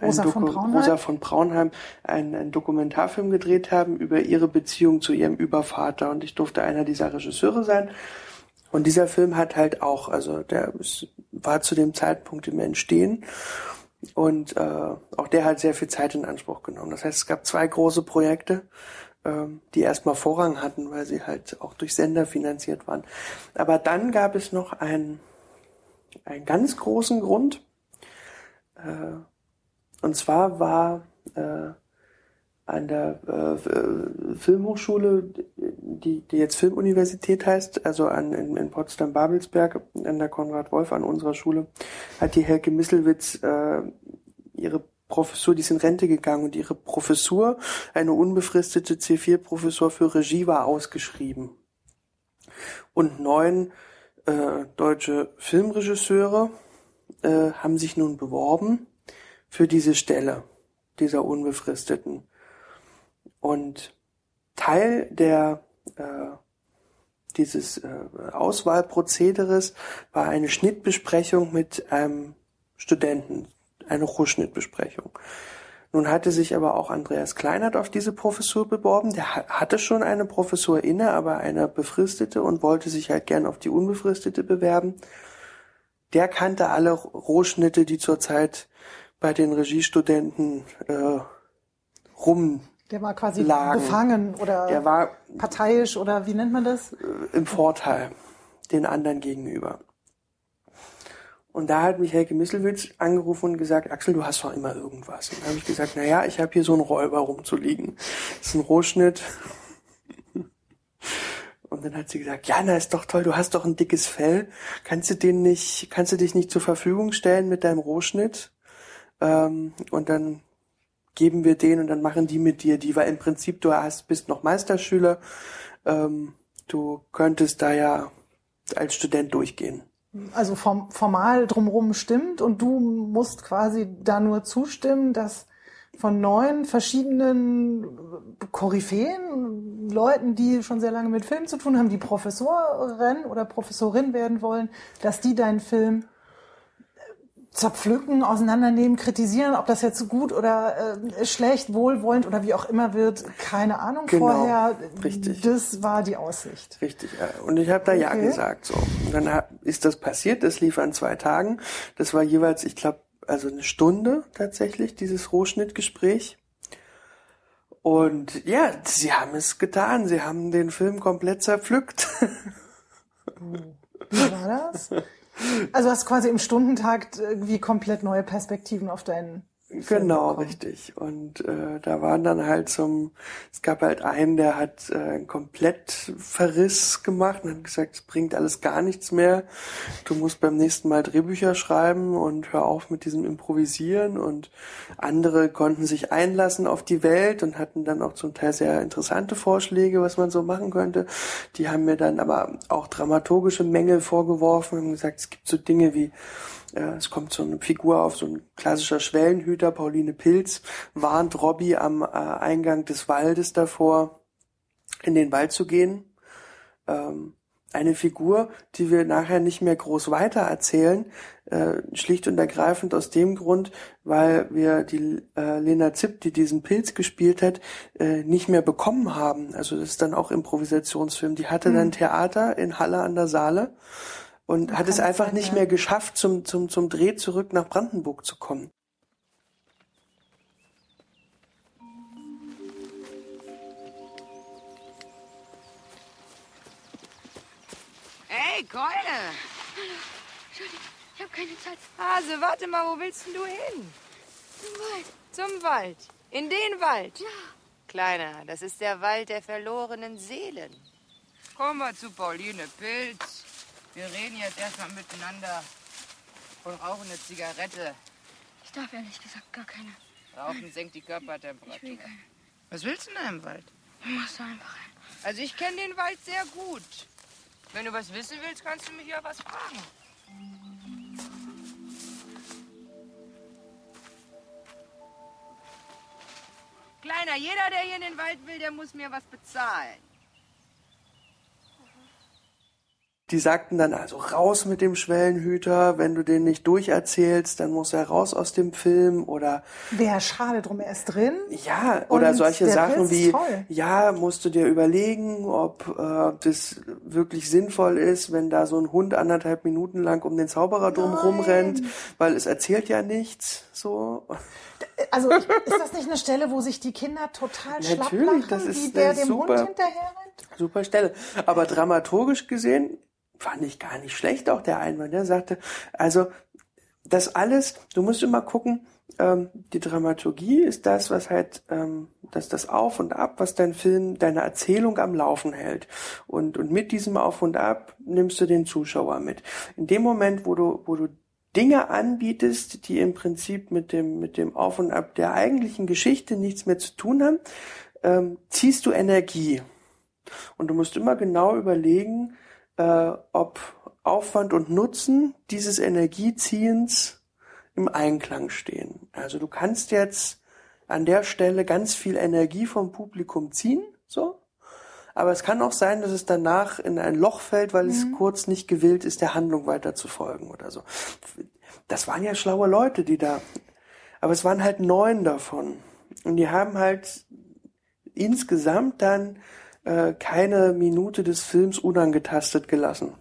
Rosa, von Braunheim. Rosa von Braunheim einen, einen Dokumentarfilm gedreht haben über ihre Beziehung zu ihrem Übervater und ich durfte einer dieser Regisseure sein. Und dieser Film hat halt auch, also der war zu dem Zeitpunkt im Entstehen und äh, auch der hat sehr viel Zeit in Anspruch genommen. Das heißt, es gab zwei große Projekte, ähm, die erstmal Vorrang hatten, weil sie halt auch durch Sender finanziert waren. Aber dann gab es noch einen einen ganz großen Grund. Äh, und zwar war äh, an der äh, Filmhochschule, die, die jetzt Filmuniversität heißt, also an, in, in Potsdam-Babelsberg, an der Konrad Wolf, an unserer Schule, hat die Helke Misselwitz äh, ihre Professur, die ist in Rente gegangen und ihre Professur, eine unbefristete C4-Professur für Regie war ausgeschrieben. Und neun äh, deutsche Filmregisseure äh, haben sich nun beworben für diese Stelle dieser unbefristeten. Und Teil der äh, dieses äh, Auswahlprozederes war eine Schnittbesprechung mit einem Studenten, eine Rohschnittbesprechung. Nun hatte sich aber auch Andreas Kleinert auf diese Professur beworben. Der hatte schon eine Professur inne, aber eine befristete und wollte sich halt gern auf die unbefristete bewerben. Der kannte alle Rohschnitte, die zurzeit bei den Regiestudenten äh, rum der war quasi lagen. befangen oder Der war parteiisch oder wie nennt man das? im Vorteil den anderen gegenüber. Und da hat mich Helge Misselwitz angerufen und gesagt, Axel, du hast doch immer irgendwas. Und dann habe ich gesagt, na ja, ich habe hier so einen Räuber rumzuliegen. Das ist ein Rohschnitt. Und dann hat sie gesagt, ja, na ist doch toll, du hast doch ein dickes Fell. Kannst du den nicht, kannst du dich nicht zur Verfügung stellen mit deinem Rohschnitt? Ähm, und dann geben wir den und dann machen die mit dir die, weil im Prinzip du hast, bist noch Meisterschüler. Ähm, du könntest da ja als Student durchgehen. Also form, formal drumherum stimmt und du musst quasi da nur zustimmen, dass von neun verschiedenen Koryphäen, Leuten, die schon sehr lange mit Film zu tun haben, die Professorin oder Professorin werden wollen, dass die deinen Film zerpflücken, auseinandernehmen, kritisieren, ob das jetzt gut oder äh, schlecht, wohlwollend oder wie auch immer wird, keine Ahnung Genau, vorher. richtig. Das war die Aussicht. Richtig, ja. Und ich habe da ja Okay. gesagt. So. Und dann ist das passiert, das lief an zwei Tagen. Das war jeweils, ich glaube, also eine Stunde tatsächlich, dieses Rohschnittgespräch. Und ja, sie haben es getan. Sie haben den Film komplett zerpflückt. Wie war das? Also hast quasi im Stundentakt irgendwie komplett neue Perspektiven auf deinen Genau, bekommen. richtig. Und äh, da waren dann halt zum, es gab halt einen, der hat äh, einen Komplettverriss gemacht und hat gesagt, es bringt alles gar nichts mehr. Du musst beim nächsten Mal Drehbücher schreiben und hör auf mit diesem Improvisieren. Und andere konnten sich einlassen auf die Welt und hatten dann auch zum Teil sehr interessante Vorschläge, was man so machen könnte. Die haben mir dann aber auch dramaturgische Mängel vorgeworfen, haben gesagt, es gibt so Dinge wie äh, es kommt so eine Figur auf, so ein klassischer Schwellenhüter, Pauline Pilz, warnt Robbie am äh, Eingang des Waldes davor, in den Wald zu gehen. Ähm, eine Figur, die wir nachher nicht mehr groß weiter erzählen, äh, schlicht und ergreifend aus dem Grund, weil wir die äh, Lena Zipp, die diesen Pilz gespielt hat, äh, nicht mehr bekommen haben. Also das ist dann auch Improvisationsfilm. Die hatte dann Theater in Halle an der Saale und hat es einfach Zeit nicht mehr. mehr geschafft, zum, zum, zum Dreh zurück nach Brandenburg zu kommen. Hey, Keule! Ich habe keine Zeit. Hase, warte mal, wo willst denn du hin? Zum Wald. Zum Wald. In den Wald. Ja. Kleiner, das ist der Wald der verlorenen Seelen. Komm mal zu Pauline Pilz. Wir reden jetzt erstmal miteinander und rauchen eine Zigarette. Ich darf ehrlich gesagt gar keine. Rauchen senkt die Ich will Körpertemperatur. keine. Was willst du denn da im Wald? Du musst da einfach rein. Also ich kenne den Wald sehr gut. Wenn du was wissen willst, kannst du mich ja was fragen. Kleiner, jeder, der hier in den Wald will, der muss mir was bezahlen. Die sagten dann also raus mit dem Schwellenhüter, wenn du den nicht durcherzählst, dann muss er raus aus dem Film oder Wäre schade drum, er ist drin. ja, oder solche Sachen wie toll. ja, musst du dir überlegen, ob äh, das wirklich sinnvoll ist, wenn da so ein Hund anderthalb Minuten lang um den Zauberer drum rumrennt, weil es erzählt ja nichts so. Also ist das nicht eine Stelle, wo sich die Kinder total schlapp Natürlich, lachen, das ist- wie der dem super. Hund hinterher rennt? Super Stelle. Aber dramaturgisch gesehen fand ich gar nicht schlecht auch der Einwand. Der sagte, also das alles, du musst immer gucken, ähm, die Dramaturgie ist das, was halt, ähm, das, das Auf und Ab, was dein Film, deine Erzählung am Laufen hält. Und, und mit diesem Auf und Ab nimmst du den Zuschauer mit. In dem Moment, wo du, wo du Dinge anbietest, die im Prinzip mit dem, mit dem Auf und Ab der eigentlichen Geschichte nichts mehr zu tun haben, ähm, ziehst du Energie. Und du musst immer genau überlegen, äh, ob Aufwand und Nutzen dieses Energieziehens im Einklang stehen. Also du kannst jetzt an der Stelle ganz viel Energie vom Publikum ziehen, so. Aber es kann auch sein, dass es danach in ein Loch fällt, weil es kurz nicht gewillt ist, der Handlung weiter zu folgen oder so. Das waren ja schlaue Leute, die da Aber es waren halt neun davon. Und die haben halt insgesamt dann äh, keine Minute des Films unangetastet gelassen.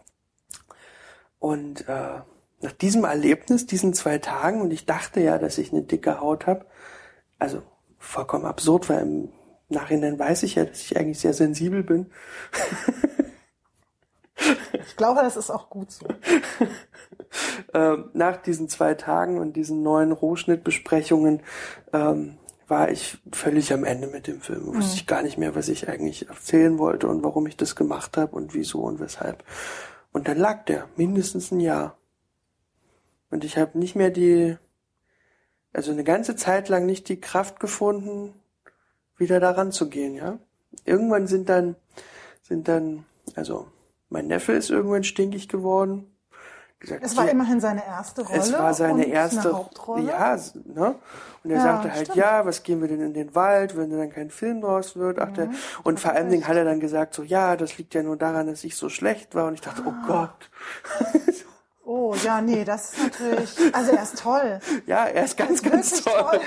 Und äh, nach diesem Erlebnis, diesen zwei Tagen, und ich dachte ja, dass ich eine dicke Haut habe, also vollkommen absurd, weil im Nachhinein weiß ich ja, dass ich eigentlich sehr sensibel bin. ich glaube, das ist auch gut so. ähm, nach diesen zwei Tagen und diesen neuen Rohschnittbesprechungen ähm, war ich völlig am Ende mit dem Film. Wusste ich gar nicht mehr, was ich eigentlich erzählen wollte und warum ich das gemacht habe und wieso und weshalb. Und dann lag der mindestens ein Jahr. Und ich habe nicht mehr die, also eine ganze Zeit lang nicht die Kraft gefunden, wieder daran zu gehen, ja. Irgendwann sind dann, sind dann, also mein Neffe ist irgendwann stinkig geworden gesagt, es war ja, immerhin seine erste Rolle. Es war seine erste Hauptrolle. Ja, ne? Und er ja, sagte halt, stimmt. ja, was gehen wir denn in den Wald, wenn dann kein Film draus wird? Ach, der, und vor allen Dingen hat er dann gesagt, so, ja, das liegt ja nur daran, dass ich so schlecht war. Und ich dachte, oh ah. oh Gott. Oh, ja, nee, das ist natürlich, also er ist toll. Ja, er ist ganz, ist ganz toll. toll.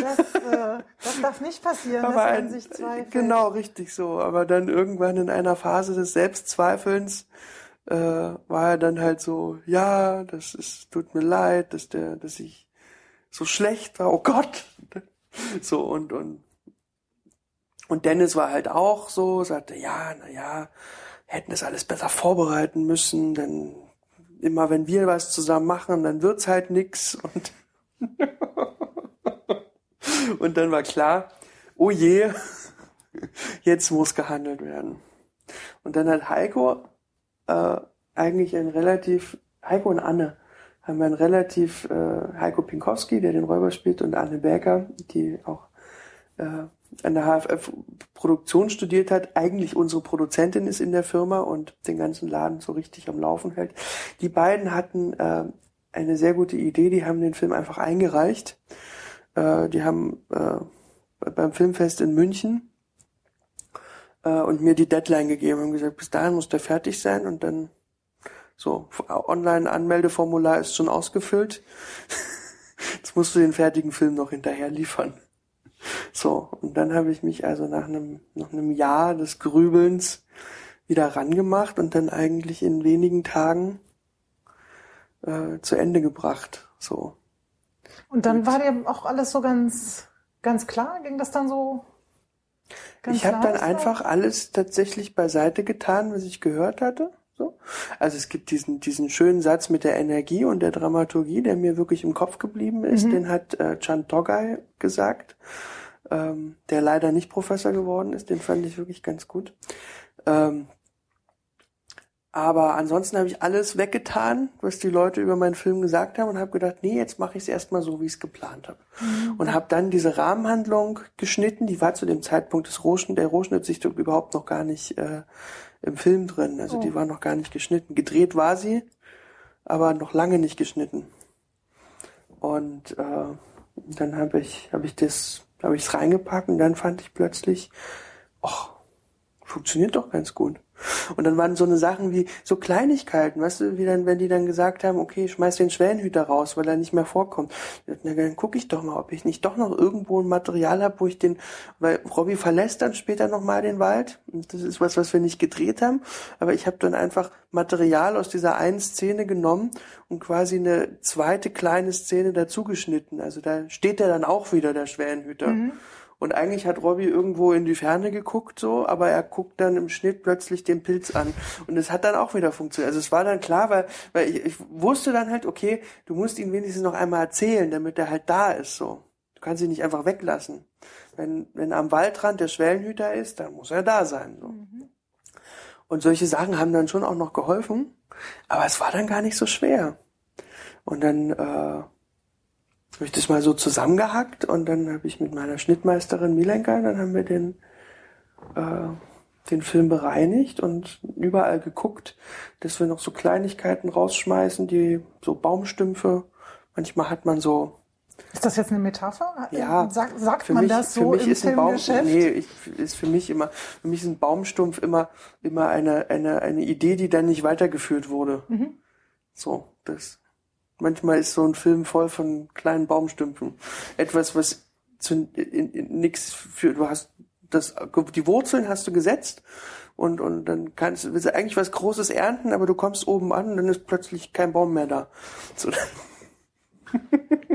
Das, äh, das darf nicht passieren, aber dass er an sich zweifelt. Genau, richtig so. Aber dann irgendwann in einer Phase des Selbstzweifelns äh, war er dann halt so, ja, das ist, tut mir leid, dass der, dass ich so schlecht war, oh Gott. So und und und Dennis war halt auch so, sagte, ja, na ja, hätten das alles besser vorbereiten müssen, denn immer wenn wir was zusammen machen, dann wird's halt nix und und dann war klar, oh je, jetzt muss gehandelt werden. Und dann hat Heiko äh, eigentlich ein relativ, Heiko und Anne haben ein relativ, äh, Heiko Pinkowski, der den Räuber spielt, und Anne Berger, die auch äh, an der HFF Produktion studiert hat, eigentlich unsere Produzentin ist in der Firma und den ganzen Laden so richtig am Laufen hält. Die beiden hatten äh, eine sehr gute Idee, die haben den Film einfach eingereicht. Äh, die haben äh, beim Filmfest in München äh, und mir die Deadline gegeben und gesagt, bis dahin muss der fertig sein und dann so, Online-Anmeldeformular ist schon ausgefüllt. Jetzt musst du den fertigen Film noch hinterher liefern. So, und dann habe ich mich also nach einem, nach einem Jahr des Grübelns wieder rangemacht und dann eigentlich in wenigen Tagen äh, zu Ende gebracht. So. Und dann und, war dir auch alles so ganz, ganz klar? Ging das dann so Ganz ich habe dann einfach alles tatsächlich beiseite getan, was ich gehört hatte. So. Also es gibt diesen, diesen schönen Satz mit der Energie und der Dramaturgie, der mir wirklich im Kopf geblieben ist. Mhm. Den hat äh, Chan Togai gesagt, ähm, der leider nicht Professor geworden ist. Den fand ich wirklich ganz gut. Ähm, aber ansonsten habe ich alles weggetan, was die Leute über meinen Film gesagt haben und habe gedacht, nee, jetzt mache ich es erstmal so, wie ich es geplant habe. Mhm. Und habe dann diese Rahmenhandlung geschnitten, die war zu dem Zeitpunkt des Rohschnitt, der Rohschnitt sich überhaupt noch gar nicht äh, im Film drin. Also oh. die war noch gar nicht geschnitten. Gedreht war sie, aber noch lange nicht geschnitten. Und äh, dann habe ich, habe ich das, habe ich es reingepackt und dann fand ich plötzlich, ach, funktioniert doch ganz gut. Und dann waren so eine Sachen wie so Kleinigkeiten, weißt du, wie dann, wenn die dann gesagt haben, okay, schmeiß den Schwellenhüter raus, weil er nicht mehr vorkommt. Na, dann gucke ich doch mal, ob ich nicht doch noch irgendwo ein Material habe, wo ich den, weil Robbie verlässt dann später nochmal den Wald. Und das ist was, was wir nicht gedreht haben. Aber ich habe dann einfach Material aus dieser einen Szene genommen und quasi eine zweite kleine Szene dazugeschnitten. Also da steht er dann auch wieder, der Schwellenhüter. Mhm. Und eigentlich hat Robbie irgendwo in die Ferne geguckt, so, aber er guckt dann im Schnitt plötzlich den Pilz an. Und es hat dann auch wieder funktioniert. Also es war dann klar, weil, weil ich, ich wusste dann halt, okay, du musst ihn wenigstens noch einmal erzählen, damit er halt da ist, so. Du kannst ihn nicht einfach weglassen. Wenn, wenn am Waldrand der Schwellenhüter ist, dann muss er da sein, so. Mhm. Und solche Sachen haben dann schon auch noch geholfen. Aber es war dann gar nicht so schwer. Und dann, äh, habe ich das mal so zusammengehackt und dann habe ich mit meiner Schnittmeisterin Milenka, dann haben wir den, äh, den Film bereinigt und überall geguckt, dass wir noch so Kleinigkeiten rausschmeißen, die so Baumstümpfe. Manchmal hat man so ist das jetzt eine Metapher? Ja. Sag, sagt man mich, das so für mich im ist ein Baum, Nee, ich, ist für mich immer, für mich ist ein Baumstumpf immer, immer eine, eine, eine Idee, die dann nicht weitergeführt wurde. Mhm. So, das Manchmal ist so ein Film voll von kleinen Baumstümpfen. Etwas, was zu in, in, nix für du hast das die Wurzeln hast du gesetzt und und dann kannst du eigentlich was Großes ernten, aber du kommst oben an und dann ist plötzlich kein Baum mehr da. So.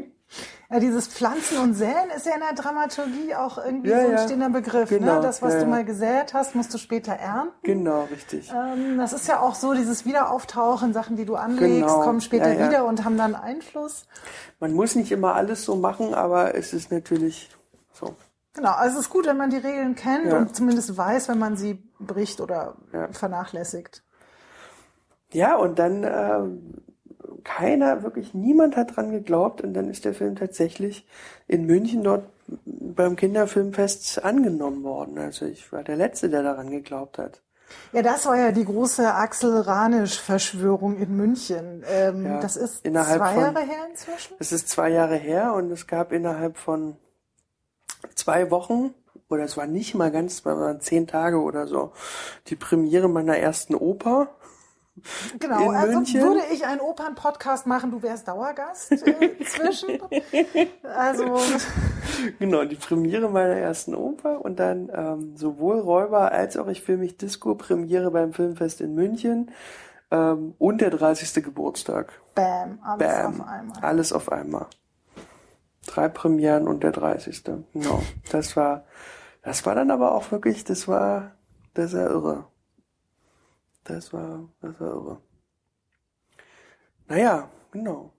Ja, dieses Pflanzen und Säen ist ja in der Dramaturgie auch irgendwie Ja, so ein ja. stehender Begriff. Genau, Ne? Das, was ja, du mal gesät hast, musst du später ernten. Genau, richtig. Ähm, das ist ja auch so, dieses Wiederauftauchen, Sachen, die du anlegst, Genau, kommen später wieder und haben dann Einfluss. Man muss nicht immer alles so machen, aber es ist natürlich so. Genau, also es ist gut, wenn man die Regeln kennt und zumindest weiß, wenn man sie bricht oder vernachlässigt. Ja, und dann äh, keiner, wirklich niemand hat dran geglaubt und dann ist der Film tatsächlich in München dort beim Kinderfilmfest angenommen worden. Also ich war der Letzte, der daran geglaubt hat. Ja, das war ja die große Axel Ranisch-Verschwörung in München. Ähm, Ja, das ist innerhalb zwei von- Jahre her inzwischen. Es ist zwei Jahre her und es gab innerhalb von zwei Wochen oder es war nicht mal ganz, es waren zehn Tage oder so, die Premiere meiner ersten Oper. Genau, in also München. würde ich einen Opern-Podcast machen, du wärst Dauergast äh, zwischen. Also, Genau, die Premiere meiner ersten Oper und dann ähm, sowohl Räuber als auch Ich fühle mich Disco Premiere beim Filmfest in München ähm, und der 30. Geburtstag. bam, alles Bam, auf einmal. alles auf einmal. Drei Premieren und der 30. Genau, das war, das war dann aber auch wirklich, das war, das war irre. Das war, das war irre. Naja, genau.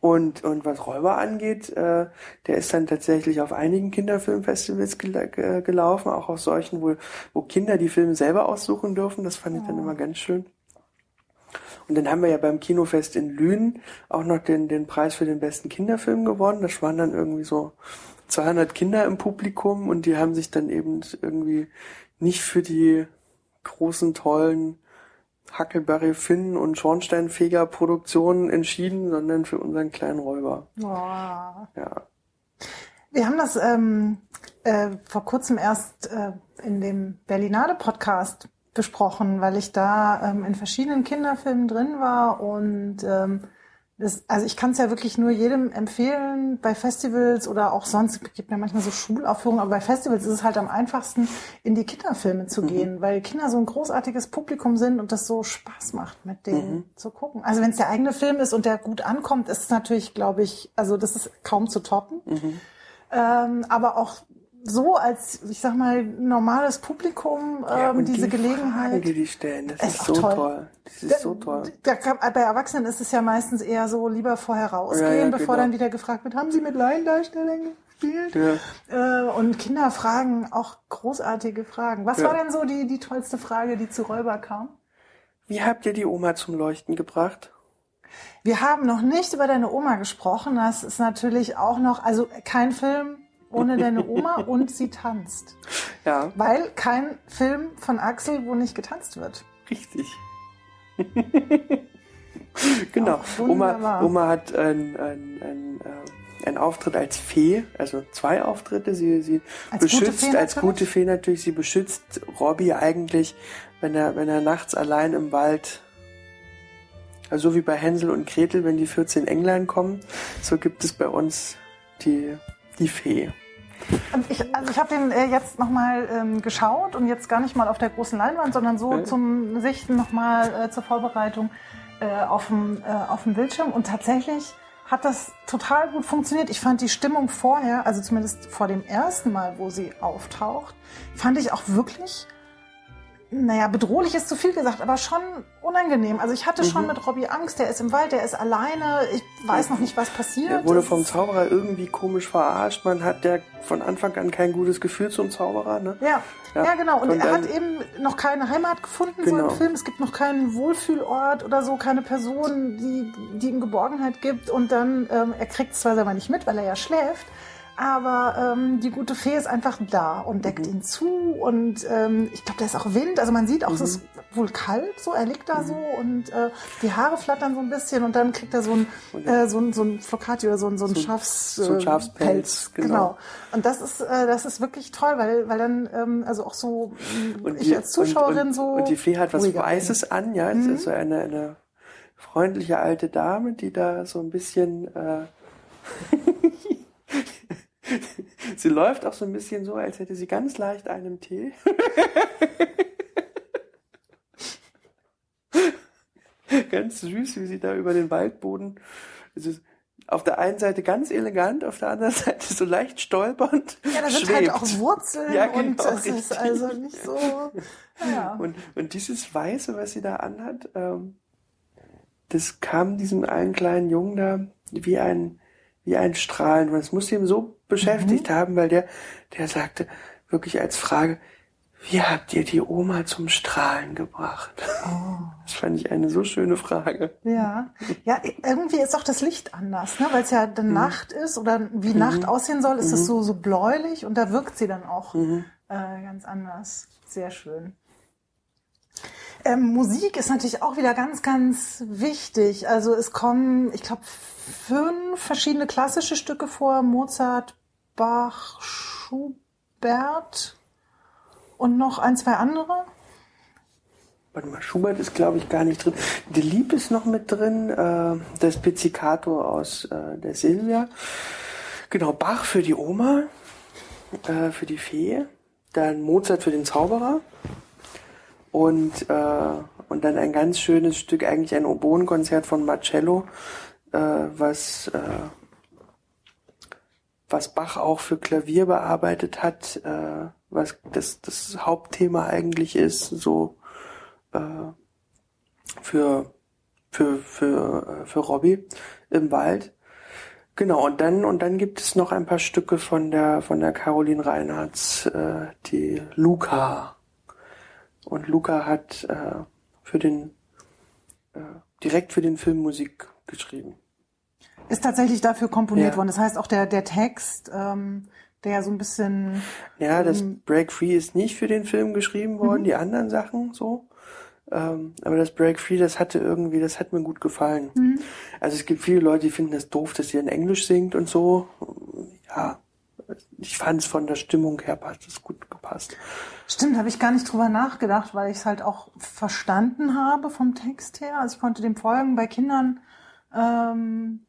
Und, und was Räuber angeht, äh, der ist dann tatsächlich auf einigen Kinderfilmfestivals gel ge- gelaufen, auch auf solchen, wo, wo Kinder die Filme selber aussuchen dürfen. Das fand ich dann immer ganz schön. Und dann haben wir ja beim Kinofest in Lünen auch noch den, den Preis für den besten Kinderfilm gewonnen. Das waren dann irgendwie so 200 Kinder im Publikum und die haben sich dann eben irgendwie nicht für die großen, tollen Huckleberry Finn und Schornsteinfeger Produktionen entschieden, sondern für unseren kleinen Räuber. Boah. Ja. Wir haben das ähm, äh, vor kurzem erst äh, in dem Berlinale Podcast besprochen, weil ich da ähm, in verschiedenen Kinderfilmen drin war und ähm, das, also ich kann es ja wirklich nur jedem empfehlen, bei Festivals oder auch sonst, es gibt ja manchmal so Schulaufführungen, aber bei Festivals ist es halt am einfachsten, in die Kinderfilme zu gehen, weil Kinder so ein großartiges Publikum sind und das so Spaß macht, mit denen zu gucken. Also wenn es der eigene Film ist und der gut ankommt, ist es natürlich, glaube ich, also das ist kaum zu toppen. Ähm, aber auch so als, ich sag mal, normales Publikum Ja, ähm, und diese die Gelegenheit. Fragen, die die stellen, das Ist ist, so toll. toll. Das ist so toll. Da kann, bei Erwachsenen ist es ja meistens eher so, lieber vorher rausgehen, Ja, ja, bevor genau. dann wieder gefragt wird, haben Sie mit Laiendarstellern gespielt? Ja. Äh, und Kinder fragen auch großartige Fragen. Was Ja. war denn so die, die tollste Frage, die zu Räuber kam? Wie habt ihr die Oma zum Leuchten gebracht? Wir haben noch nicht über deine Oma gesprochen. Das ist natürlich auch noch, also kein Film ohne deine Oma und sie tanzt. Ja, Weil kein Film von Axel, wo nicht getanzt wird. richtig. genau. Oma, Oma hat einen ein, ein, äh, einen Auftritt als Fee, also zwei Auftritte. Sie, sie Als gute beschützt, Fee als gute Fee natürlich, sie beschützt Robbie eigentlich, wenn er, wenn er nachts allein im Wald also so wie bei Hänsel und Gretel, wenn die 14 Englein kommen, so gibt es bei uns die, die Fee. Und Ich, also ich habe den äh, jetzt nochmal ähm, geschaut und jetzt gar nicht mal auf der großen Leinwand, sondern so Okay. zum Sichten nochmal äh, zur Vorbereitung äh, auf dem äh, auf dem Bildschirm. Und tatsächlich hat das total gut funktioniert. Ich fand die Stimmung vorher, also zumindest vor dem ersten Mal, wo sie auftaucht, fand ich auch wirklich, naja, bedrohlich ist zu viel gesagt, aber schon unangenehm. Also ich hatte schon Mhm. mit Robbie Angst, der ist im Wald, der ist alleine, ich weiß noch nicht, was passiert. Er wurde vom Zauberer irgendwie komisch verarscht. Man hat ja von Anfang an kein gutes Gefühl zum Zauberer. Ne? Ja, ja, Ja. genau. Und, Und er hat eben noch keine Heimat gefunden, so Genau. im Film. Es gibt noch keinen Wohlfühlort oder so, keine Person, die, die ihm Geborgenheit gibt. Und dann, ähm, er kriegt es zwar selber nicht mit, weil er ja schläft, aber ähm, die gute Fee ist einfach da und deckt Mhm. ihn zu. Und ähm, ich glaube, da ist auch Wind. Also man sieht auch, es Mhm. ist wohl kalt, so. Er liegt da so und äh, die Haare flattern so ein bisschen und dann kriegt er so ein, äh, so ein, so ein Flocati oder so ein, so ein So- Schafs, so ein äh, Schafspelz, Pelz. genau. genau. Und das ist, äh, das ist wirklich toll, weil, weil dann, ähm, also auch so, Und ich die, als Zuschauerin und, und, so. Und die Fee hat was Weißes an, ja. Es Mhm. ist so eine, eine freundliche alte Dame, die da so ein bisschen äh, sie läuft auch so ein bisschen so, als hätte sie ganz leicht einen Tee. ganz süß, wie sie da über den Waldboden. Also auf der einen Seite ganz elegant, auf der anderen Seite so leicht stolpernd. Ja, da sind schwebt. halt auch Wurzeln Ja, genau, und das ist also nicht so. Ja. Und, und dieses Weiße, was sie da anhat, ähm, das kam diesem einen kleinen Jungen da wie ein, wie ein Strahlen. Es muss ihn so beschäftigt haben, weil der, der sagte wirklich als Frage, wie habt ihr die Oma zum Strahlen gebracht? Das fand ich eine so schöne Frage. Ja, ja, irgendwie ist auch das Licht anders, ne? weil es ja Mhm. dann Nacht ist oder wie Nacht aussehen soll, ist es so, so bläulich und da wirkt sie dann auch Mhm. äh, ganz anders. Sehr schön. Ähm, Musik ist natürlich auch wieder ganz, ganz wichtig. Also es kommen, ich glaube, fünf verschiedene klassische Stücke vor. Mozart, Bach, Schubert und noch ein, zwei andere. Warte mal, Schubert ist, glaube ich, gar nicht drin. Der Lieb ist noch mit drin, äh, das Pizzicato aus äh, der Silvia. Genau, Bach für die Oma, äh, für die Fee. Dann Mozart für den Zauberer. Und, äh, und dann ein ganz schönes Stück, eigentlich ein Oboenkonzert von Marcello, äh, was, äh, was Bach auch für Klavier bearbeitet hat, äh, was das, das Hauptthema eigentlich ist, so äh, für, für, für, äh, für Robbie im Wald. Genau, und dann, und dann gibt es noch ein paar Stücke von der, von der Caroline Reinhardt, äh, die Luca. Und Luca hat äh, für den, äh, direkt für den Film Musik geschrieben. Ist tatsächlich dafür komponiert Ja. worden. Das heißt auch der, der Text, ähm, der so ein bisschen Ja, das Mhm. Break Free ist nicht für den Film geschrieben worden, die anderen Sachen so. Ähm, aber das Break Free, das hatte irgendwie, das hat mir gut gefallen. Mhm. Also es gibt viele Leute, die finden das doof, dass sie in Englisch singt und so. Ja, ich fand es von der Stimmung her passt es gut gepasst. Stimmt, habe ich gar nicht drüber nachgedacht, weil ich es halt auch verstanden habe vom Text her. Also ich konnte dem folgen bei Kindern. Ähm,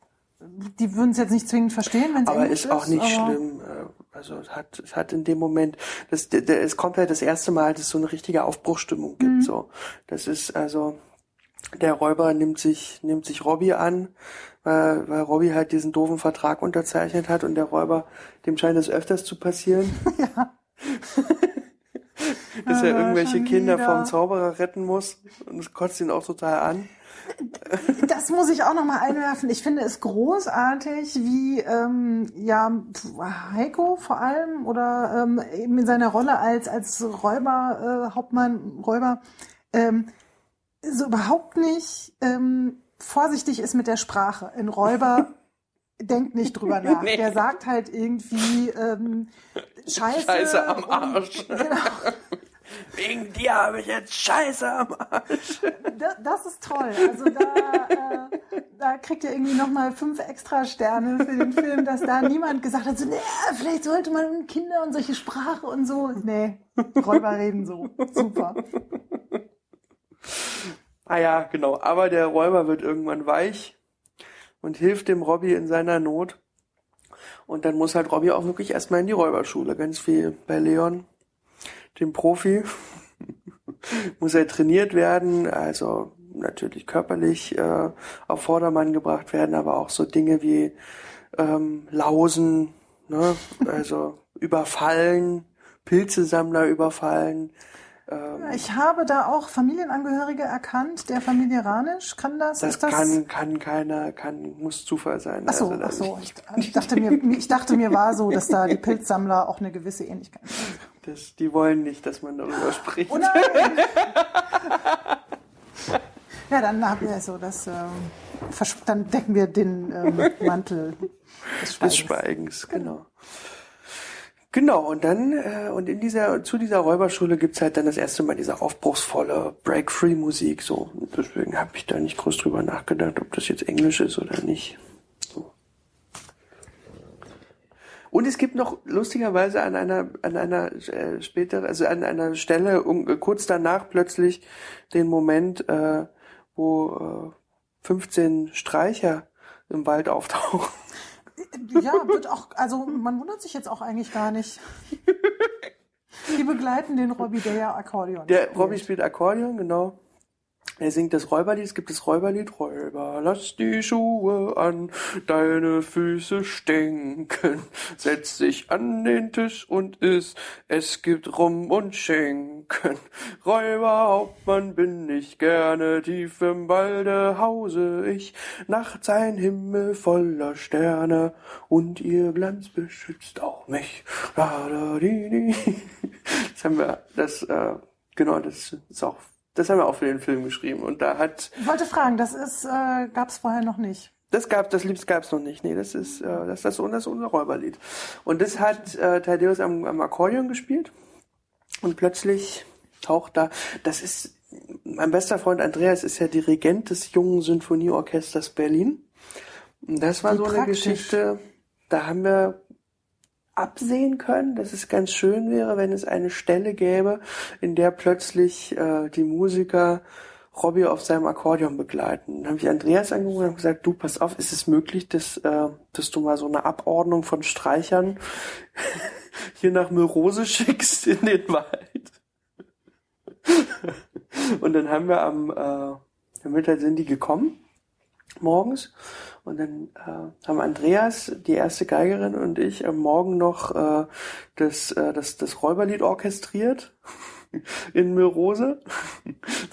die würden es jetzt nicht zwingend verstehen, wenn es Aber Englisch ist auch nicht aber- schlimm. äh, Also es hat, es hat in dem Moment, das, der, es kommt halt das erste Mal, dass es so eine richtige Aufbruchstimmung gibt. Mhm. So, das ist also der Räuber nimmt sich nimmt sich Robbie an, weil, weil Robbie halt diesen doofen Vertrag unterzeichnet hat und der Räuber, dem scheint es öfters zu passieren. Ja. dass er irgendwelche Kinder vom Zauberer retten muss und das kotzt ihn auch total an. Das muss ich auch noch mal einwerfen. Ich finde es großartig, wie ähm, ja Heiko vor allem oder ähm, eben in seiner Rolle als als Räuber äh, Hauptmann Räuber ähm, so überhaupt nicht ähm, vorsichtig ist mit der Sprache. Ein Räuber denkt nicht drüber nach. Nee. Der sagt halt irgendwie ähm, Scheiße. Scheiße am und- Arsch. Genau. Wegen dir habe ich jetzt Scheiße am Arsch. Das, das ist toll. Also da, äh, da kriegt ihr irgendwie nochmal fünf extra Sterne für den Film, dass da niemand gesagt hat, so, nee, vielleicht sollte man Kinder und solche Sprache und so. Nee, Räuber reden so. Super. Ah ja, genau. Aber der Räuber wird irgendwann weich und hilft dem Robby in seiner Not. Und dann muss halt Robby auch wirklich erstmal in die Räuberschule. Ganz viel bei Leon, dem Profi. muss er trainiert werden, also natürlich körperlich äh, auf Vordermann gebracht werden, aber auch so Dinge wie ähm, Lausen, ne? also überfallen, Pilzesammler überfallen. Ähm, Ich habe da auch Familienangehörige erkannt, der Familie Ranisch. Kann das? Das, das kann, kann keiner, kann, muss Zufall sein. Ach so, Also ach so. Ich, ich, dachte mir, ich dachte mir war so, dass da die Pilzsammler auch eine gewisse Ähnlichkeit haben. Das, die wollen nicht, dass man darüber spricht. Oh ja, dann haben wir so das, ähm, dann decken wir den ähm, Mantel des Schweigens. Des Schweigens, genau. Genau, und dann, äh, und in dieser, zu dieser Räuberschule gibt's halt dann das erste Mal diese aufbruchsvolle Break-Free-Musik, so. Und deswegen habe ich da nicht groß drüber nachgedacht, ob das jetzt Englisch ist oder nicht. So. Und es gibt noch lustigerweise an einer, an einer äh, später, also an einer Stelle um, kurz danach plötzlich den Moment, äh, wo äh, 15 Streicher im Wald auftauchen. Ja, wird auch, also man wundert sich jetzt auch eigentlich gar nicht. Die begleiten den Robbie, der ja Akkordeon Der spielt. Robbie spielt Akkordeon, genau. Er singt das Räuberlied, es gibt das Räuberlied, Räuber, lass die Schuhe an, deine Füße stinken, setz dich an den Tisch und iss, es gibt Rum und Schinken. Räuberhauptmann bin ich gerne, tief im Walde hause ich, nachts ein Himmel voller Sterne. Und ihr Glanz beschützt auch mich. Das haben wir, das, äh, genau, das ist auch das haben wir auch für den Film geschrieben. Und da hat. Ich wollte fragen, das ist, äh, gab es vorher noch nicht. Das gab, das Liebst gab es noch nicht. Nee, das ist, äh, das, das, das ist unser Räuberlied. Und das hat äh, Thaddeus am, am Akkordeon gespielt. Und plötzlich taucht da, das ist, mein bester Freund Andreas ist ja Dirigent des jungen Sinfonieorchesters Berlin. Und das war Wie so eine praktisch. Geschichte, da haben wir absehen können, dass es ganz schön wäre, wenn es eine Stelle gäbe, in der plötzlich äh, die Musiker Robbie auf seinem Akkordeon begleiten. Dann habe ich Andreas angerufen und hab gesagt, du, pass auf, ist es möglich, dass, äh, dass du mal so eine Abordnung von Streichern hier nach Myrose schickst in den Wald? und dann haben wir am äh, Mittag sind die gekommen morgens und dann äh, haben Andreas, die erste Geigerin und ich am Morgen noch äh, das, äh, das, das Räuberlied orchestriert in Myrose.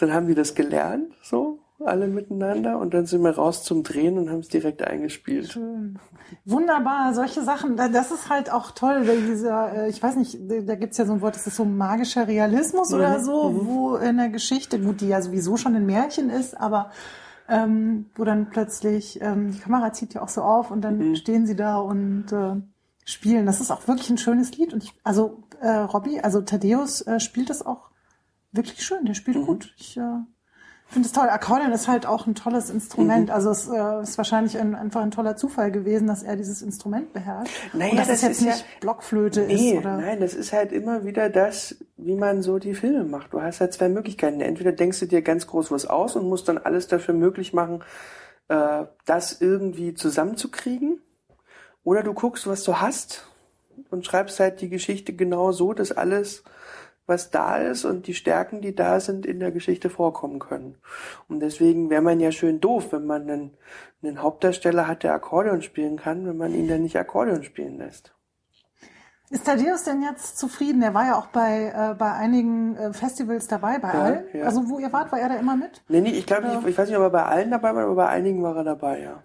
Dann haben die das gelernt, so, alle miteinander. Und dann sind wir raus zum Drehen und haben es direkt eingespielt. Schön. Wunderbar, solche Sachen. da- Das ist halt auch toll, weil dieser, äh, ich weiß nicht, da gibt's ja so ein Wort, das ist so magischer Realismus oder so, wo in der Geschichte, gut, die ja sowieso schon ein Märchen ist, aber ähm, wo dann plötzlich, ähm, die Kamera zieht ja auch so auf und dann stehen sie da und äh, spielen. Das ist auch wirklich ein schönes Lied. Und ich, also äh, Robbie, also Thaddeus äh, spielt das auch wirklich schön. Der spielt gut. Ich äh, finde es toll. Akkordeon ist halt auch ein tolles Instrument. Also es äh, ist wahrscheinlich ein, einfach ein toller Zufall gewesen, dass er dieses Instrument beherrscht. Naja, Und dass das es jetzt ist ja- nicht Blockflöte Nee, ist oder nein, das ist halt immer wieder das, wie man so die Filme macht. Du hast halt zwei Möglichkeiten. Entweder denkst du dir ganz groß was aus und musst dann alles dafür möglich machen, äh, das irgendwie zusammenzukriegen. Oder du guckst, was du hast und schreibst halt die Geschichte genau so, dass alles, was da ist und die Stärken, die da sind, in der Geschichte vorkommen können. Und deswegen wäre man ja schön doof, wenn man einen, einen Hauptdarsteller hat, der Akkordeon spielen kann, wenn man ihn dann nicht Akkordeon spielen lässt. Ist Thaddeus denn jetzt zufrieden? Er war ja auch bei, äh, bei einigen äh, Festivals dabei, bei Ja, allen. ja. Also wo ihr wart, war er da immer mit? Nee, nee, ich glaube, ich, ich weiß nicht, ob er bei allen dabei war, aber bei einigen war er dabei, ja.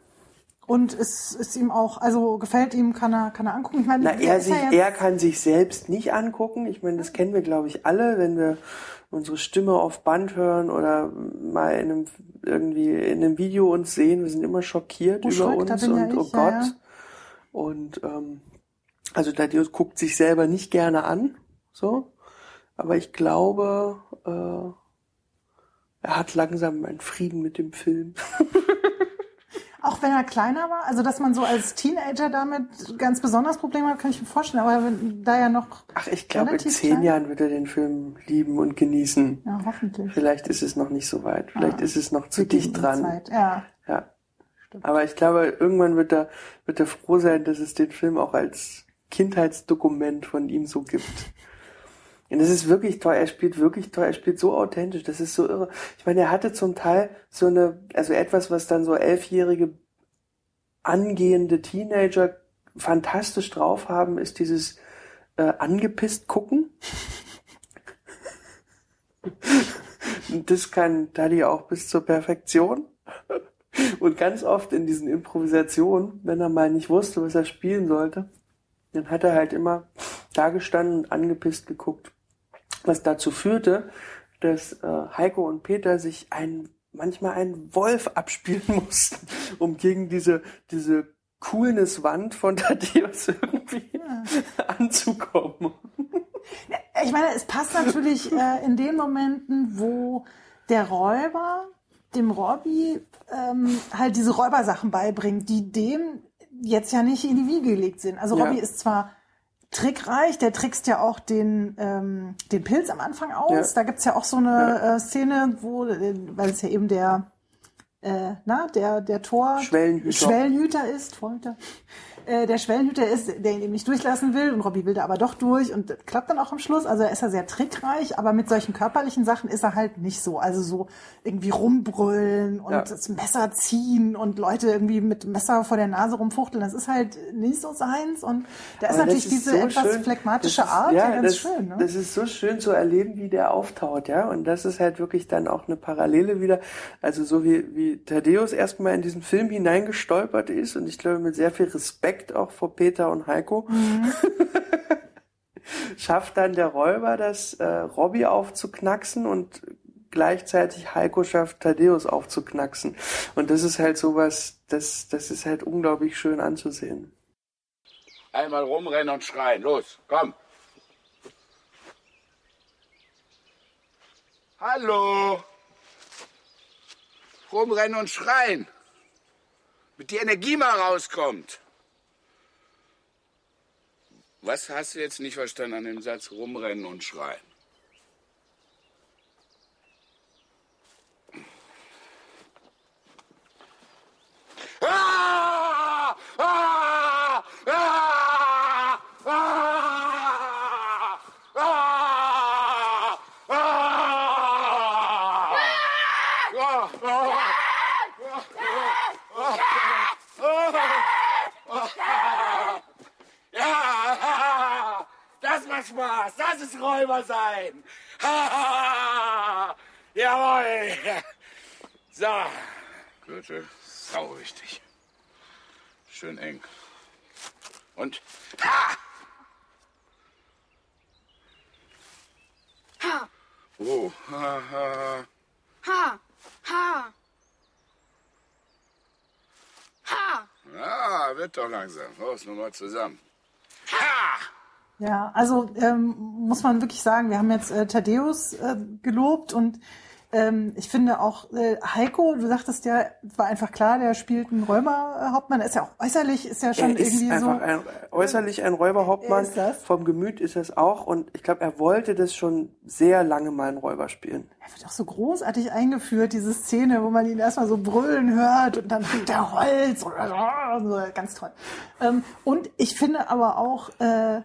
Und ist, ist ihm auch, also gefällt ihm, kann er, kann er angucken? Ich meine, Na, er, sich, ja jetzt- er kann sich selbst nicht angucken. Ich meine, das kennen wir, glaube ich, alle, wenn wir unsere Stimme auf Band hören oder mal in einem, irgendwie in einem Video uns sehen. Wir sind immer schockiert Oh, über Schreck, uns ja und oh ich, ja, Gott. ja. Und ähm, also Thaddeus guckt sich selber nicht gerne an, so. Aber ich glaube, äh, er hat langsam einen Frieden mit dem Film. Auch wenn er kleiner war, also dass man so als Teenager damit ganz besonders Probleme hat, kann ich mir vorstellen. Aber wenn, da ja noch, Ach, ich glaube, in zehn klein. Jahren wird er den Film lieben und genießen. ja, hoffentlich. Vielleicht ist es noch nicht so weit. Vielleicht Ah, ist es noch zu dicht dran. Zeit. Ja. Ja. Aber ich glaube, irgendwann wird er, wird er froh sein, dass es den Film auch als Kindheitsdokument von ihm so gibt. Und das ist wirklich toll. Er spielt wirklich toll. Er spielt so authentisch. Das ist so irre. Ich meine, er hatte zum Teil so eine, also etwas, was dann so elfjährige angehende Teenager fantastisch drauf haben, ist dieses äh, angepisst gucken. Das kann Daddy auch bis zur Perfektion. Und ganz oft in diesen Improvisationen, wenn er mal nicht wusste, was er spielen sollte, dann hat er halt immer da gestanden und angepisst geguckt. Was dazu führte, dass äh, Heiko und Peter sich ein, manchmal einen Wolf abspielen mussten, um gegen diese, diese Coolness-Wand von Thaddeus irgendwie anzukommen. Ich meine, es passt natürlich äh, in den Momenten, wo der Räuber dem Robby ähm, halt diese Räubersachen beibringt, die dem jetzt ja nicht in die Wiege gelegt sind. Also Ja. Robby ist zwar trickreich, der trickst ja auch den, ähm, den Pilz am Anfang aus. Ja. Da gibt's ja auch so eine äh, Szene, wo, äh, weil es ja eben der äh, na, der, der Tor Schwellenhüter. Schwellenhüter ist, Folter. Äh, der Schwellenhüter ist, der ihn eben nicht durchlassen will und Robbie will da aber doch durch und das klappt dann auch am Schluss. Also er ist ja sehr trickreich, aber mit solchen körperlichen Sachen ist er halt nicht so. Also so irgendwie rumbrüllen und Ja. das Messer ziehen und Leute irgendwie mit Messer vor der Nase rumfuchteln, das ist halt nicht so seins und da ist Aber natürlich ist diese so etwas schön. phlegmatische ist- Art ja, ja, ganz das, schön. Ne? Das ist so schön zu erleben, wie der auftaucht, ja. Und das ist halt wirklich dann auch eine Parallele wieder. Also so wie, wie Thaddeus erstmal in diesen Film hineingestolpert ist und ich glaube mit sehr viel Respekt auch vor Peter und Heiko. Mhm. schafft dann der Räuber das äh, Robbie aufzuknacksen und gleichzeitig Heiko schafft Thaddeus aufzuknacksen. Und das ist halt sowas, das, das ist halt unglaublich schön anzusehen. Einmal rumrennen und schreien. Los, komm. Hallo. Rumrennen und schreien. Mit die Energie mal rauskommt. Was hast du jetzt nicht verstanden an dem Satz rumrennen und schreien? Ah! Ah! Ah! Ah! Ah! Ja, das macht Spaß. Das ist Räuber sein. Jawohl. So. Gürtel, sau wichtig. Schön eng. Und ha! Ha, Oh, ha, ha. ha, ha. Ha. Ja, wird doch langsam. Los, nochmal zusammen. Ha! Ja, also ähm, muss man wirklich sagen, wir haben jetzt äh, Thaddeus äh, gelobt und ähm, ich finde auch äh, Heiko, du sagtest ja, war einfach klar, der spielt einen Räuberhauptmann, ist ja auch äußerlich, ist ja schon er ist irgendwie einfach so. ein, äußerlich ein Räuberhauptmann. Er ist das. Vom Gemüt ist es auch. Und ich glaube, er wollte das schon sehr lange mal einen Räuber spielen. Er wird auch so großartig eingeführt, diese Szene, wo man ihn erstmal so brüllen hört und dann fängt der Holz so, ganz toll. Ähm, und ich finde aber auch, äh,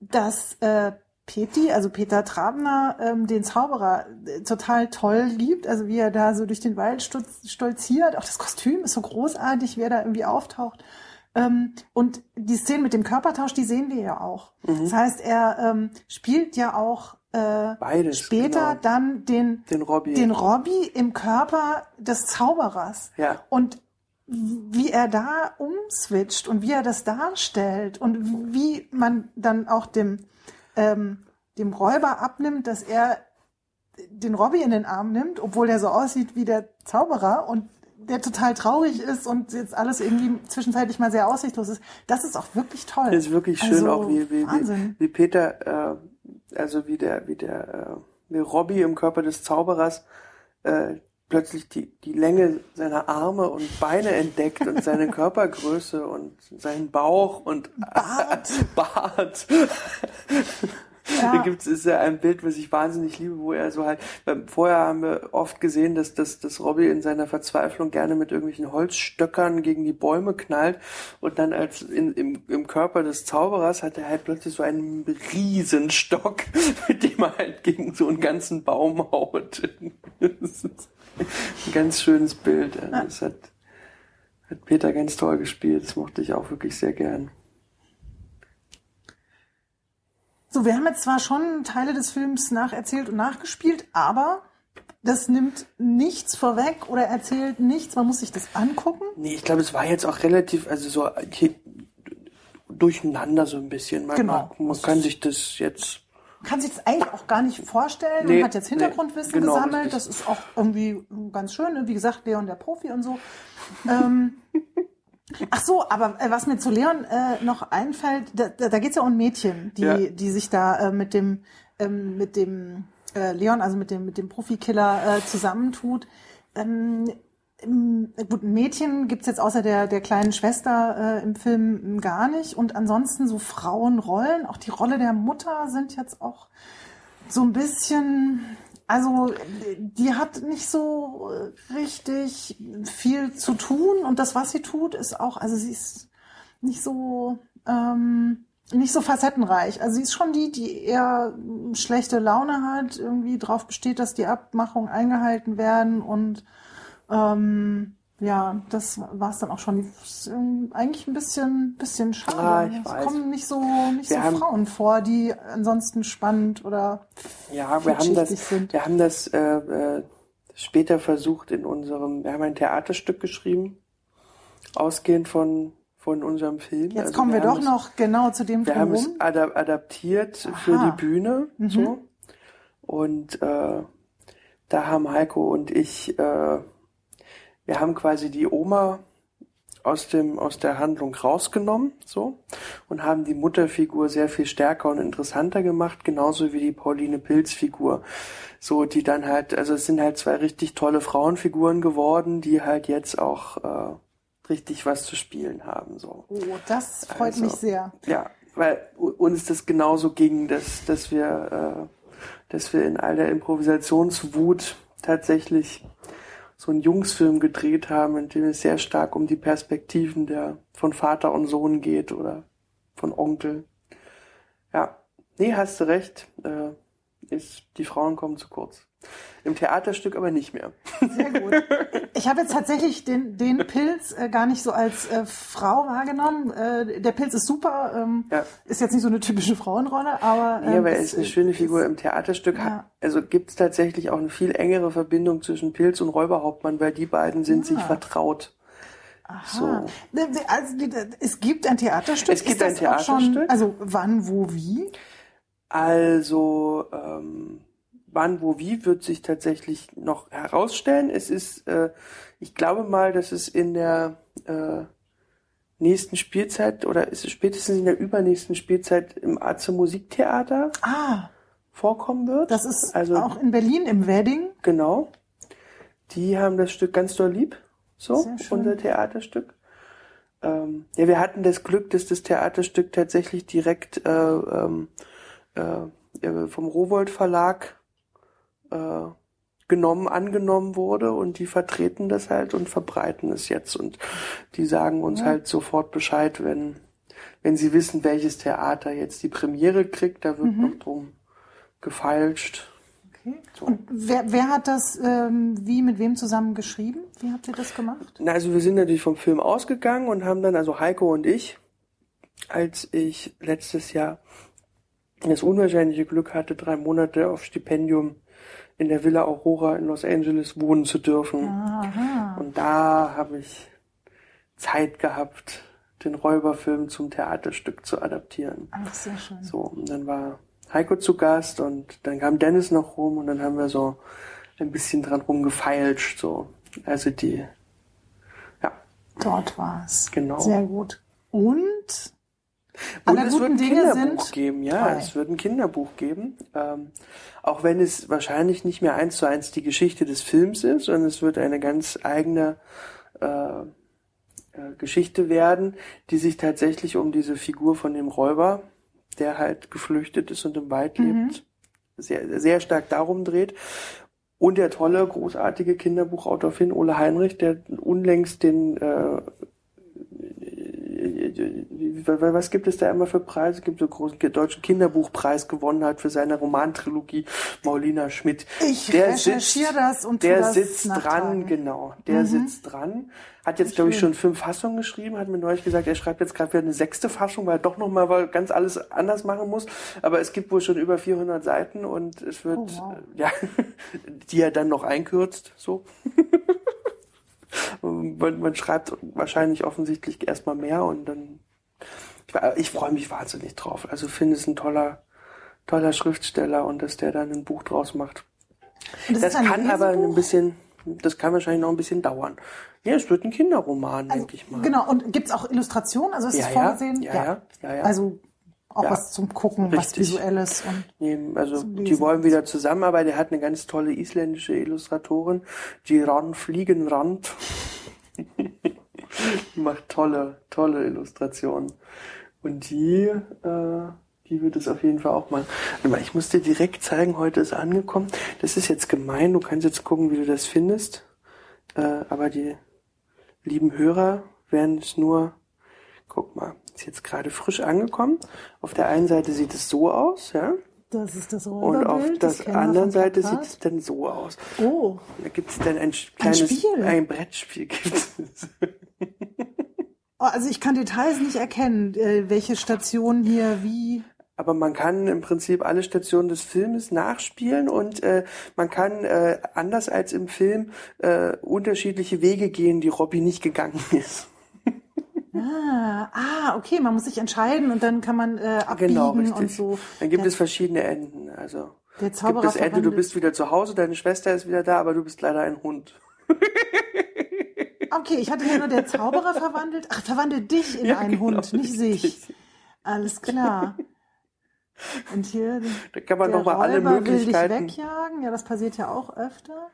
dass äh, Peti, also Peter Trabner, ähm, den Zauberer äh, total toll liebt, also wie er da so durch den Wald stolziert. Auch das Kostüm ist so großartig, wie er da irgendwie auftaucht. Ähm, und die Szene mit dem Körpertausch, die sehen wir ja auch. Das heißt, er ähm, spielt ja auch äh, Beides, später genau. dann den, Den Robbie. den Robbie im Körper des Zauberers. Ja. Und wie er da umswitcht und wie er das darstellt und wie man dann auch dem, ähm, dem Räuber abnimmt, dass er den Robbie in den Arm nimmt, obwohl der so aussieht wie der Zauberer und der total traurig ist und jetzt alles irgendwie zwischenzeitlich mal sehr aussichtslos ist. Das ist auch wirklich toll. Das ist wirklich schön Also, auch, wie, wie, wie, wie Peter, äh, also wie der, wie der, äh, wie Robbie im Körper des Zauberers äh, plötzlich die, die Länge seiner Arme und Beine entdeckt und seine Körpergröße und seinen Bauch und Bart. Bart. Ja. Da gibt's ist ja ein Bild, was ich wahnsinnig liebe, wo er so halt, vorher haben wir oft gesehen, dass, dass, dass Robbie in seiner Verzweiflung gerne mit irgendwelchen Holzstöckern gegen die Bäume knallt und dann als in, im, im Körper des Zauberers hat er halt plötzlich so einen Riesenstock, mit dem er halt gegen so einen ganzen Baum haut. Das ist ein ganz schönes Bild. Also Das hat, hat Peter ganz toll gespielt. Das mochte ich auch wirklich sehr gern. So, wir haben jetzt zwar schon Teile des Films nacherzählt und nachgespielt, aber das nimmt nichts vorweg oder erzählt nichts. Man muss sich das angucken. Nee, ich glaube, es war jetzt auch relativ, also so durcheinander so ein bisschen. Man, Genau. man, man kann sich das jetzt. Kann sich das eigentlich auch gar nicht vorstellen Nee, und hat jetzt Hintergrundwissen nee, genau, gesammelt. richtig. Das ist auch irgendwie ganz schön. Wie gesagt, Leon der Profi und so. ähm, ach so, aber äh, was mir zu Leon äh, noch einfällt, da, da, geht es ja um Mädchen, die, Ja. die sich da äh, mit dem, ähm, mit dem äh, Leon, also mit dem, mit dem Profikiller äh, zusammentut. Ähm, Gut, ein Mädchen gibt's jetzt außer der, der kleinen Schwester äh, im Film gar nicht. Und ansonsten so Frauenrollen, auch die Rolle der Mutter sind jetzt auch so ein bisschen Also die hat nicht so richtig viel zu tun und das, was sie tut, ist auch, also sie ist nicht so ähm, nicht so facettenreich. Also sie ist schon die, die eher schlechte Laune hat, irgendwie darauf besteht, dass die Abmachungen eingehalten werden und ähm, ja, das war es dann auch schon. Eigentlich ein bisschen, bisschen schade. Ah, ich es weiß. kommen nicht so, nicht Wir so haben- Frauen vor, die ansonsten spannend oder Ja, wir haben das, sind. wir haben das äh, äh, später versucht in unserem, wir haben ein Theaterstück geschrieben, ausgehend von von unserem Film. Jetzt Also kommen wir, haben doch es- noch genau zu dem Wir haben es drumherum. ada adaptiert für Aha. die Bühne, Mhm. so. Und äh, da haben Heiko und ich, äh, wir haben quasi die Oma aus dem aus der Handlung rausgenommen, so und haben die Mutterfigur sehr viel stärker und interessanter gemacht, genauso wie die Pauline Pilz Figur, so die dann halt, also es sind halt zwei richtig tolle Frauenfiguren geworden, die halt jetzt auch äh, richtig was zu spielen haben, so. Oh, das freut Also, mich sehr. Ja, weil uns das genauso ging, dass, dass wir, äh, dass wir in all der Improvisationswut tatsächlich so einen Jungsfilm gedreht haben, in dem es sehr stark um die Perspektiven der von Vater und Sohn geht oder von Onkel. Ja, nee, hast du recht. Äh, ist, die Frauen kommen zu kurz. Im Theaterstück aber nicht mehr. Sehr gut. Ich habe jetzt tatsächlich den, den Pilz äh, gar nicht so als äh, Frau wahrgenommen. Äh, der Pilz ist super, ähm, Ja. ist jetzt nicht so eine typische Frauenrolle, aber ähm, Ja, aber er ist eine schöne Figur im Theaterstück. ja. Also gibt es tatsächlich auch eine viel engere Verbindung zwischen Pilz und Räuberhauptmann, weil die beiden sind sich vertraut. Aha. Also, die- es gibt ein Theaterstück. Es gibt ist ein auch Schon, Theaterstück. also wann, wo, wie? Also ähm, wann, wo, wie wird sich tatsächlich noch herausstellen. Es ist, äh, ich glaube mal, dass es in der äh, nächsten Spielzeit oder ist es spätestens in der übernächsten Spielzeit im Atze Musiktheater Ah, vorkommen wird. das ist also auch in Berlin im Wedding. Genau. Die haben das Stück ganz doll lieb. So, unser Theaterstück. Ähm, ja, wir hatten das Glück, dass das Theaterstück tatsächlich direkt äh, ähm, äh, vom Rowold Verlag äh, genommen, angenommen wurde und die vertreten das halt und verbreiten es jetzt und die sagen uns halt sofort Bescheid, wenn, wenn sie wissen, welches Theater jetzt die Premiere kriegt, da wird Mhm. noch drum gefeilscht. Okay. Und wer, wer hat das ähm, wie mit wem zusammen geschrieben? Wie habt ihr das gemacht? Na, also wir sind natürlich vom Film ausgegangen und haben dann, also Heiko und ich, als ich letztes Jahr das unwahrscheinliche Glück hatte, drei Monate auf Stipendium in der Villa Aurora in Los Angeles wohnen zu dürfen. Aha. Und da habe ich Zeit gehabt, den Räuberfilm zum Theaterstück zu adaptieren. Ach, sehr schön. So, und dann war Heiko zu Gast und dann kam Dennis noch rum und dann haben wir so ein bisschen dran rumgefeilscht, so. Also die, ja, Dort war es. Genau. Sehr gut. Und Und es wird ein Dinge Kinderbuch geben, ja, drei. es wird ein Kinderbuch geben. Ähm, auch wenn es wahrscheinlich nicht mehr eins zu eins die Geschichte des Films ist, sondern es wird eine ganz eigene äh, äh, Geschichte werden, die sich tatsächlich um diese Figur von dem Räuber, der halt geflüchtet ist und im Wald Mhm. lebt, sehr, sehr stark darum dreht. Und der tolle, großartige Kinderbuchautor Finn Ole Heinrich, der unlängst den äh, was gibt es da immer für Preise? Es gibt so einen großen deutschen Kinderbuchpreis gewonnen hat für seine Romantrilogie Maulina Schmidt. Ich recherchiere das und der das sitzt dran, genau. Der Mhm. sitzt dran. Hat jetzt, glaube ich, schon fünf Fassungen geschrieben, hat mir neulich gesagt, er schreibt jetzt gerade wieder eine sechste Fassung, weil er doch nochmal ganz alles anders machen muss. Aber es gibt wohl schon über 400 Seiten und es wird, Oh, wow. äh, ja, die er dann noch einkürzt, so. man, man schreibt wahrscheinlich offensichtlich erstmal mehr und dann ich, ich freue mich wahnsinnig drauf. Also Finn ist ein toller, toller Schriftsteller und dass der dann ein Buch draus macht. Und das Das kann aber ein bisschen, das kann wahrscheinlich noch ein bisschen dauern. Ja, es wird ein Kinderroman, Also, denke ich mal. Genau, und gibt's auch Illustrationen? Also ist Ja, es ja, vorgesehen? ja, ja, ja, ja. Also auch Ja. was zum Gucken, was Richtig. Visuelles und Nee, also die wollen wieder zusammenarbeiten. Er hat eine ganz tolle isländische Illustratorin, die Ran Fliegenrand. die macht tolle, tolle Illustrationen. Und die, äh, Die wird es auf jeden Fall auch machen. Mal, Ich muss dir direkt zeigen, heute ist angekommen. Das ist jetzt gemein, du kannst jetzt gucken, wie du das findest. Äh, aber die lieben Hörer werden es nur, guck mal, ist jetzt gerade frisch angekommen. Auf der einen Seite sieht es so aus, ja. Das ist das Und auf Räuberbild. der das wir anderen Seite sieht es dann so aus. Oh, Da gibt es dann ein kleines Spiel? ein Brettspiel. Oh, also ich kann Details nicht erkennen, äh, welche Stationen hier wie. Aber man kann im Prinzip alle Stationen des Filmes nachspielen und äh, man kann äh, anders als im Film äh, unterschiedliche Wege gehen, die Robbie nicht gegangen ist. Ah, ah, okay, man muss sich entscheiden und dann kann man äh, abbiegen Genau, richtig. und so. Dann gibt Der- es verschiedene Enden. Also Der gibt Zauberer das Ende, du bist wieder zu Hause, deine Schwester ist wieder da, aber du bist leider ein Hund. Okay, ich hatte ja nur der Zauberer verwandelt. Ach, verwandelt dich in Ja, einen genau, Hund, nicht sich. richtig. Alles klar. Und hier Da kann man der nochmal alle Räuber will dich Möglichkeiten. wegjagen. Ja, das passiert ja auch öfter.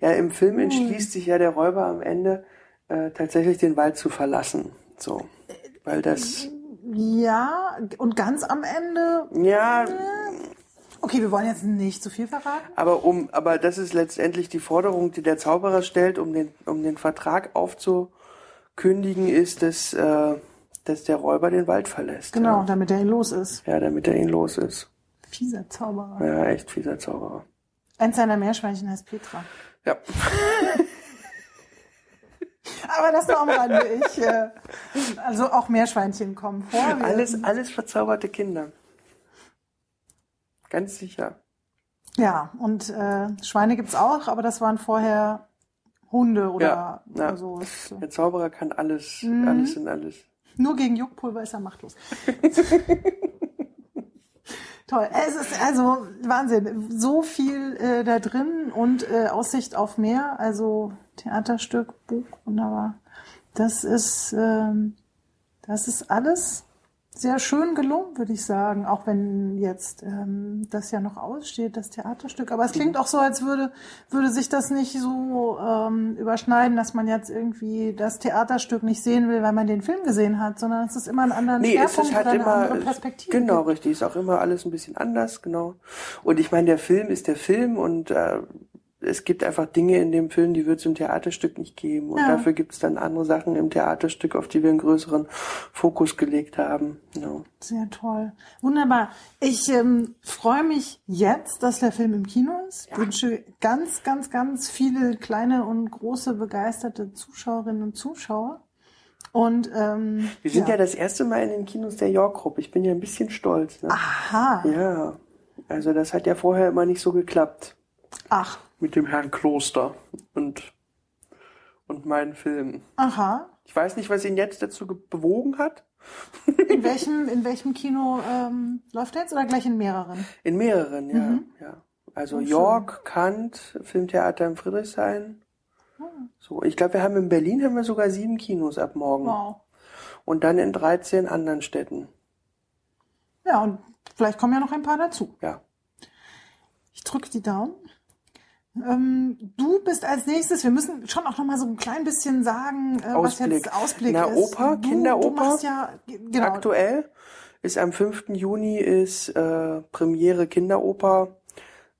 Ja, im Film Hm. entschließt sich ja der Räuber am Ende äh, tatsächlich den Wald zu verlassen. So. Weil das, Ja, und ganz am Ende. ja, Okay, wir wollen jetzt nicht zu viel verraten. aber um, aber das ist letztendlich die Forderung, die der Zauberer stellt, um den, um den Vertrag aufzukündigen, ist, dass, äh, dass der Räuber den Wald verlässt. Genau, Ja, damit er ihn los ist. ja damit er ihn los ist. Fieser Zauberer. Ja, echt fieser Zauberer. Eins seiner Meerschweinchen heißt Petra. Ja. Aber das nur am Rande. Ich, äh, also auch Meerschweinchen kommen vor. Alles, alles verzauberte Kinder. Ganz sicher. Ja, und äh, Schweine gibt's auch, aber das waren vorher Hunde oder Ja, ja. so. Äh, Der Zauberer kann alles, Mhm. alles in alles. Nur gegen Juckpulver ist er machtlos. Toll. Es ist also Wahnsinn. So viel äh, da drin und äh, Aussicht auf Meer. Also Theaterstück, Buch, wunderbar. Das ist, ähm, das ist alles sehr schön gelungen, würde ich sagen. Auch wenn jetzt ähm, das ja noch aussteht, das Theaterstück. Aber es klingt auch so, als würde, würde sich das nicht so ähm, überschneiden, dass man jetzt irgendwie das Theaterstück nicht sehen will, weil man den Film gesehen hat, sondern es ist immer ein anderer Nee, es Schwerpunkt halt oder eine immer, andere Perspektive. genau, gibt. richtig, ist auch immer alles ein bisschen anders, genau. Und ich meine, der Film ist der Film und äh, es gibt einfach Dinge in dem Film, die wird es im Theaterstück nicht geben. Und Ja. dafür gibt es dann andere Sachen im Theaterstück, auf die wir einen größeren Fokus gelegt haben. Genau. Sehr toll. Wunderbar. Ich ähm, freue mich jetzt, dass der Film im Kino ist. Wünsche ganz, ganz, ganz viele kleine und große begeisterte Zuschauerinnen und Zuschauer. Und ähm, Wir sind ja. das erste Mal in den Kinos der York-Gruppe. Ich bin ja ein bisschen stolz. Ne? aha. Ja, also das hat ja vorher immer nicht so geklappt. Ach, Mit dem Herrn Kloster und, und meinen Filmen. aha. Ich weiß nicht, was ihn jetzt dazu ge- bewogen hat. In welchem, in welchem Kino ähm, läuft er jetzt oder gleich in mehreren? In mehreren, ja. Mhm. ja. Also Oh, schön. York, Kant, Filmtheater in Friedrichshain. Hm. So, ich glaube, wir haben in Berlin haben wir sogar sieben Kinos ab morgen. Wow. Und dann in 13 anderen Städten. Ja, und vielleicht kommen ja noch ein paar dazu. Ja. Ich drücke die Daumen. Ähm, du bist als nächstes, wir müssen schon auch noch mal so ein klein bisschen sagen, äh, was jetzt Ausblick Na, ist. Oper, du, Kinderoper. Du ja, genau. Aktuell ist am 5. Juni ist äh, Premiere Kinderoper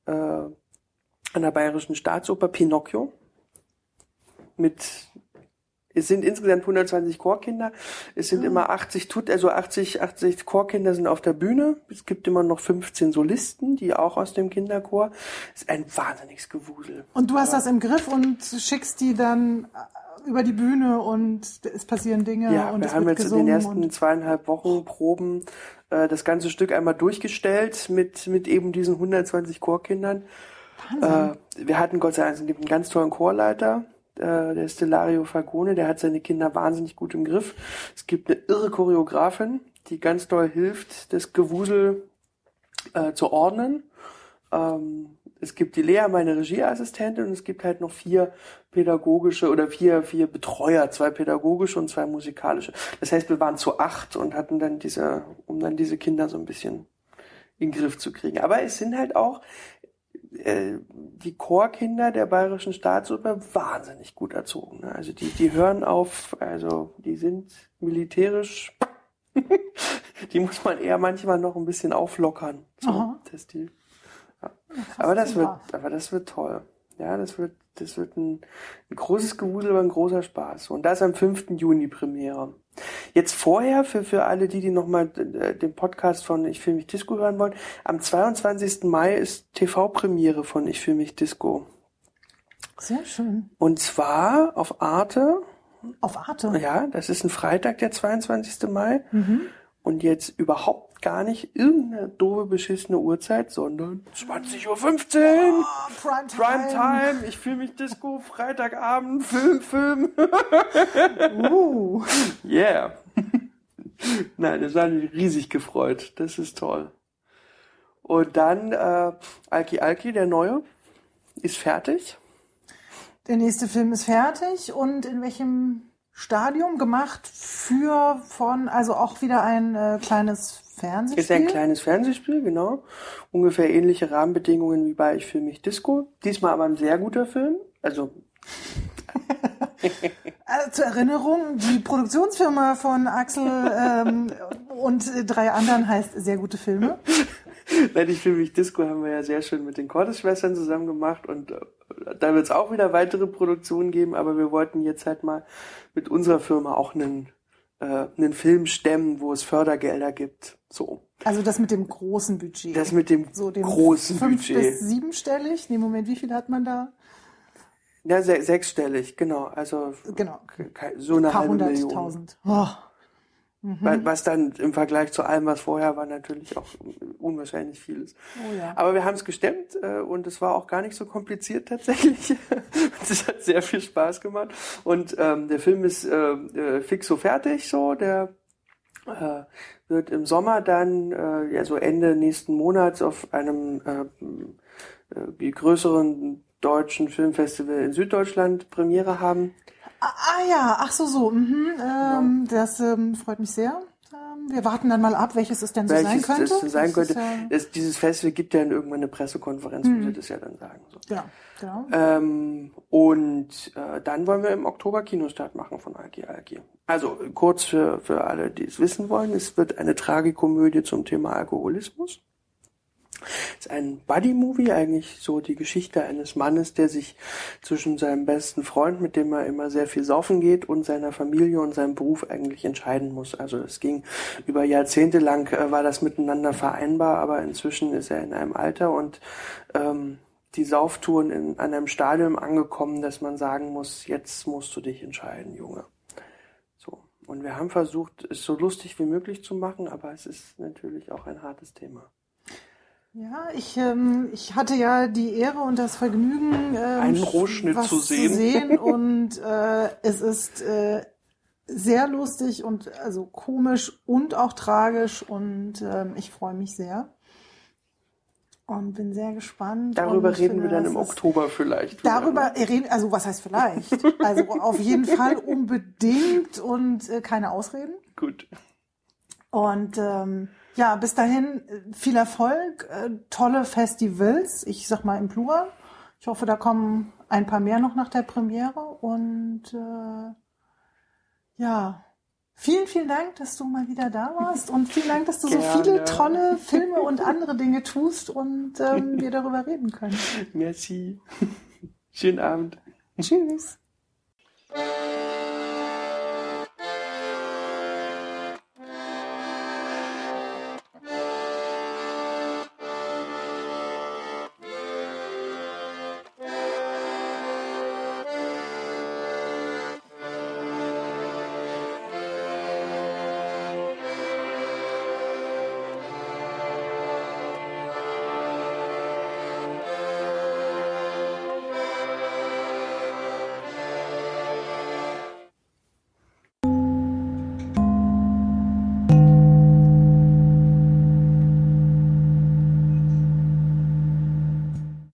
äh, an der Bayerischen Staatsoper Pinocchio. Mit es sind insgesamt 120 Chorkinder. Es sind immer 80 tut also 80 80 Chorkinder sind auf der Bühne. Es gibt immer noch 15 Solisten, die auch aus dem Kinderchor. ist ein wahnsinniges Gewusel. Und du hast das im Griff und schickst die dann äh, über die Bühne und es passieren Dinge Ja, und wir es haben jetzt in den ersten zweieinhalb Wochen Proben äh, das ganze Stück einmal durchgestellt mit, mit eben diesen 120 Chorkindern. Äh, wir hatten Gott sei Dank es einen ganz tollen Chorleiter, äh, der ist Delario Fagone, der hat seine Kinder wahnsinnig gut im Griff. Es gibt eine irre Choreografin, die ganz doll hilft, das Gewusel äh, zu ordnen. Ähm, es gibt die Lea, meine Regieassistentin, und es gibt halt noch vier pädagogische oder vier, vier Betreuer, zwei pädagogische und zwei musikalische. Das heißt, wir waren zu acht und hatten dann diese, um dann diese Kinder so ein bisschen in den Griff zu kriegen. Aber es sind halt auch die Chorkinder der Bayerischen Staatsoper wahnsinnig gut erzogen. Ne? Also die, die hören auf, also die sind militärisch Die muss man eher manchmal noch ein bisschen auflockern. So, der Stil. Ja. Aber das wird, aber das wird toll. Ja, das wird, das wird ein, ein großes Gewusel, aber ein großer Spaß. Und das am 5. Juni Premiere. Jetzt vorher, für, für alle die, die nochmal äh, den Podcast von Ich fühle mich Disco hören wollen, am 22. Mai ist TV-Premiere von Ich fühle mich Disco. Sehr schön. Und zwar auf Arte. Auf Arte. Ja, das ist ein Freitag, der 22. Mai. Und jetzt überhaupt gar nicht irgendeine doofe, beschissene Uhrzeit, sondern 20.15 Uhr. Oh, Primetime. Primetime, ich fühle mich Disco, Freitagabend, Film, Film. Uh. Yeah. Nein, das hat mich riesig gefreut. Das ist toll. Und dann äh, Alki Alki, der neue, ist fertig. Der nächste Film ist fertig und in welchem Stadium gemacht für von, also auch wieder ein äh, kleines Fernsehspiel? Ist ein kleines Fernsehspiel, genau. Ungefähr ähnliche Rahmenbedingungen wie bei Ich fühle mich Disco. Diesmal aber ein sehr guter Film. Also Also zur Erinnerung, die Produktionsfirma von Axel ähm, und drei anderen heißt Sehr gute Filme. Nein, ich fühle mich Disco haben wir ja sehr schön mit den Cordes-Schwestern zusammen gemacht und äh, da wird es auch wieder weitere Produktionen geben, aber wir wollten jetzt halt mal mit unserer Firma auch einen, äh, einen Film stemmen, wo es Fördergelder gibt. So. Also das mit dem großen Budget. Das mit dem so dem großen fünf Budget. bis siebenstellig. Nee, Moment, wie viel hat man da? Ja, se sechsstellig, genau. Also Genau. so eine Ein paar halbe Million. hunderttausend. Oh. Wa- Was dann im Vergleich zu allem, was vorher war, natürlich auch unwahrscheinlich viel ist. Oh ja. Aber wir haben es gestemmt äh, und es war auch gar nicht so kompliziert tatsächlich. Es hat sehr viel Spaß gemacht. Und ähm, der Film ist äh, äh, fix so fertig, so. Der äh, wird im Sommer dann, äh, ja so Ende nächsten Monats auf einem äh, äh, größeren deutschen Filmfestival in Süddeutschland Premiere haben. Ah, ah ja, ach so, so. Mhm, ähm, Das ähm, freut mich sehr. Ähm, wir warten dann mal ab, welches es denn so sein welches könnte. das so sein Das könnte. ist ja- Es, dieses Festival gibt ja dann irgendwann eine Pressekonferenz, wo sie das ja dann sagen. So. Ja, genau. Ähm, und äh, dann wollen wir im Oktober Kinostart machen von Alki Alki. Also kurz für, für alle, die es wissen wollen, es wird eine Tragikomödie zum Thema Alkoholismus. Es ist ein Buddy-Movie, eigentlich so die Geschichte eines Mannes, der sich zwischen seinem besten Freund, mit dem er immer sehr viel saufen geht, und seiner Familie und seinem Beruf eigentlich entscheiden muss. Also es ging über Jahrzehnte lang, äh, war das miteinander vereinbar, aber inzwischen ist er in einem Alter und ähm, die Sauftouren in an einem Stadium angekommen, dass man sagen muss, jetzt musst du dich entscheiden, Junge. So. Und wir haben versucht, es so lustig wie möglich zu machen, aber es ist natürlich auch ein hartes Thema. Ja, ich, ähm, ich hatte ja die Ehre und das Vergnügen, ähm, Einen Rohschnitt was zu sehen. und äh, es ist äh, sehr lustig und also komisch und auch tragisch und ähm, ich freue mich sehr und bin sehr gespannt. Darüber reden finde, wir dann im Oktober vielleicht. Darüber ne? reden, also was heißt vielleicht? Also auf jeden Fall unbedingt und äh, keine Ausreden. Gut. Und ähm, ja, bis dahin äh, viel Erfolg, äh, tolle Festivals, ich sag mal im Plural. Ich hoffe, da kommen ein paar mehr noch nach der Premiere. Und äh, ja, vielen, vielen Dank, dass du mal wieder da warst. Und vielen Dank, dass du so Gerne. viele tolle Filme und andere Dinge tust und ähm, wir darüber reden können. Merci. Schönen Abend. Tschüss.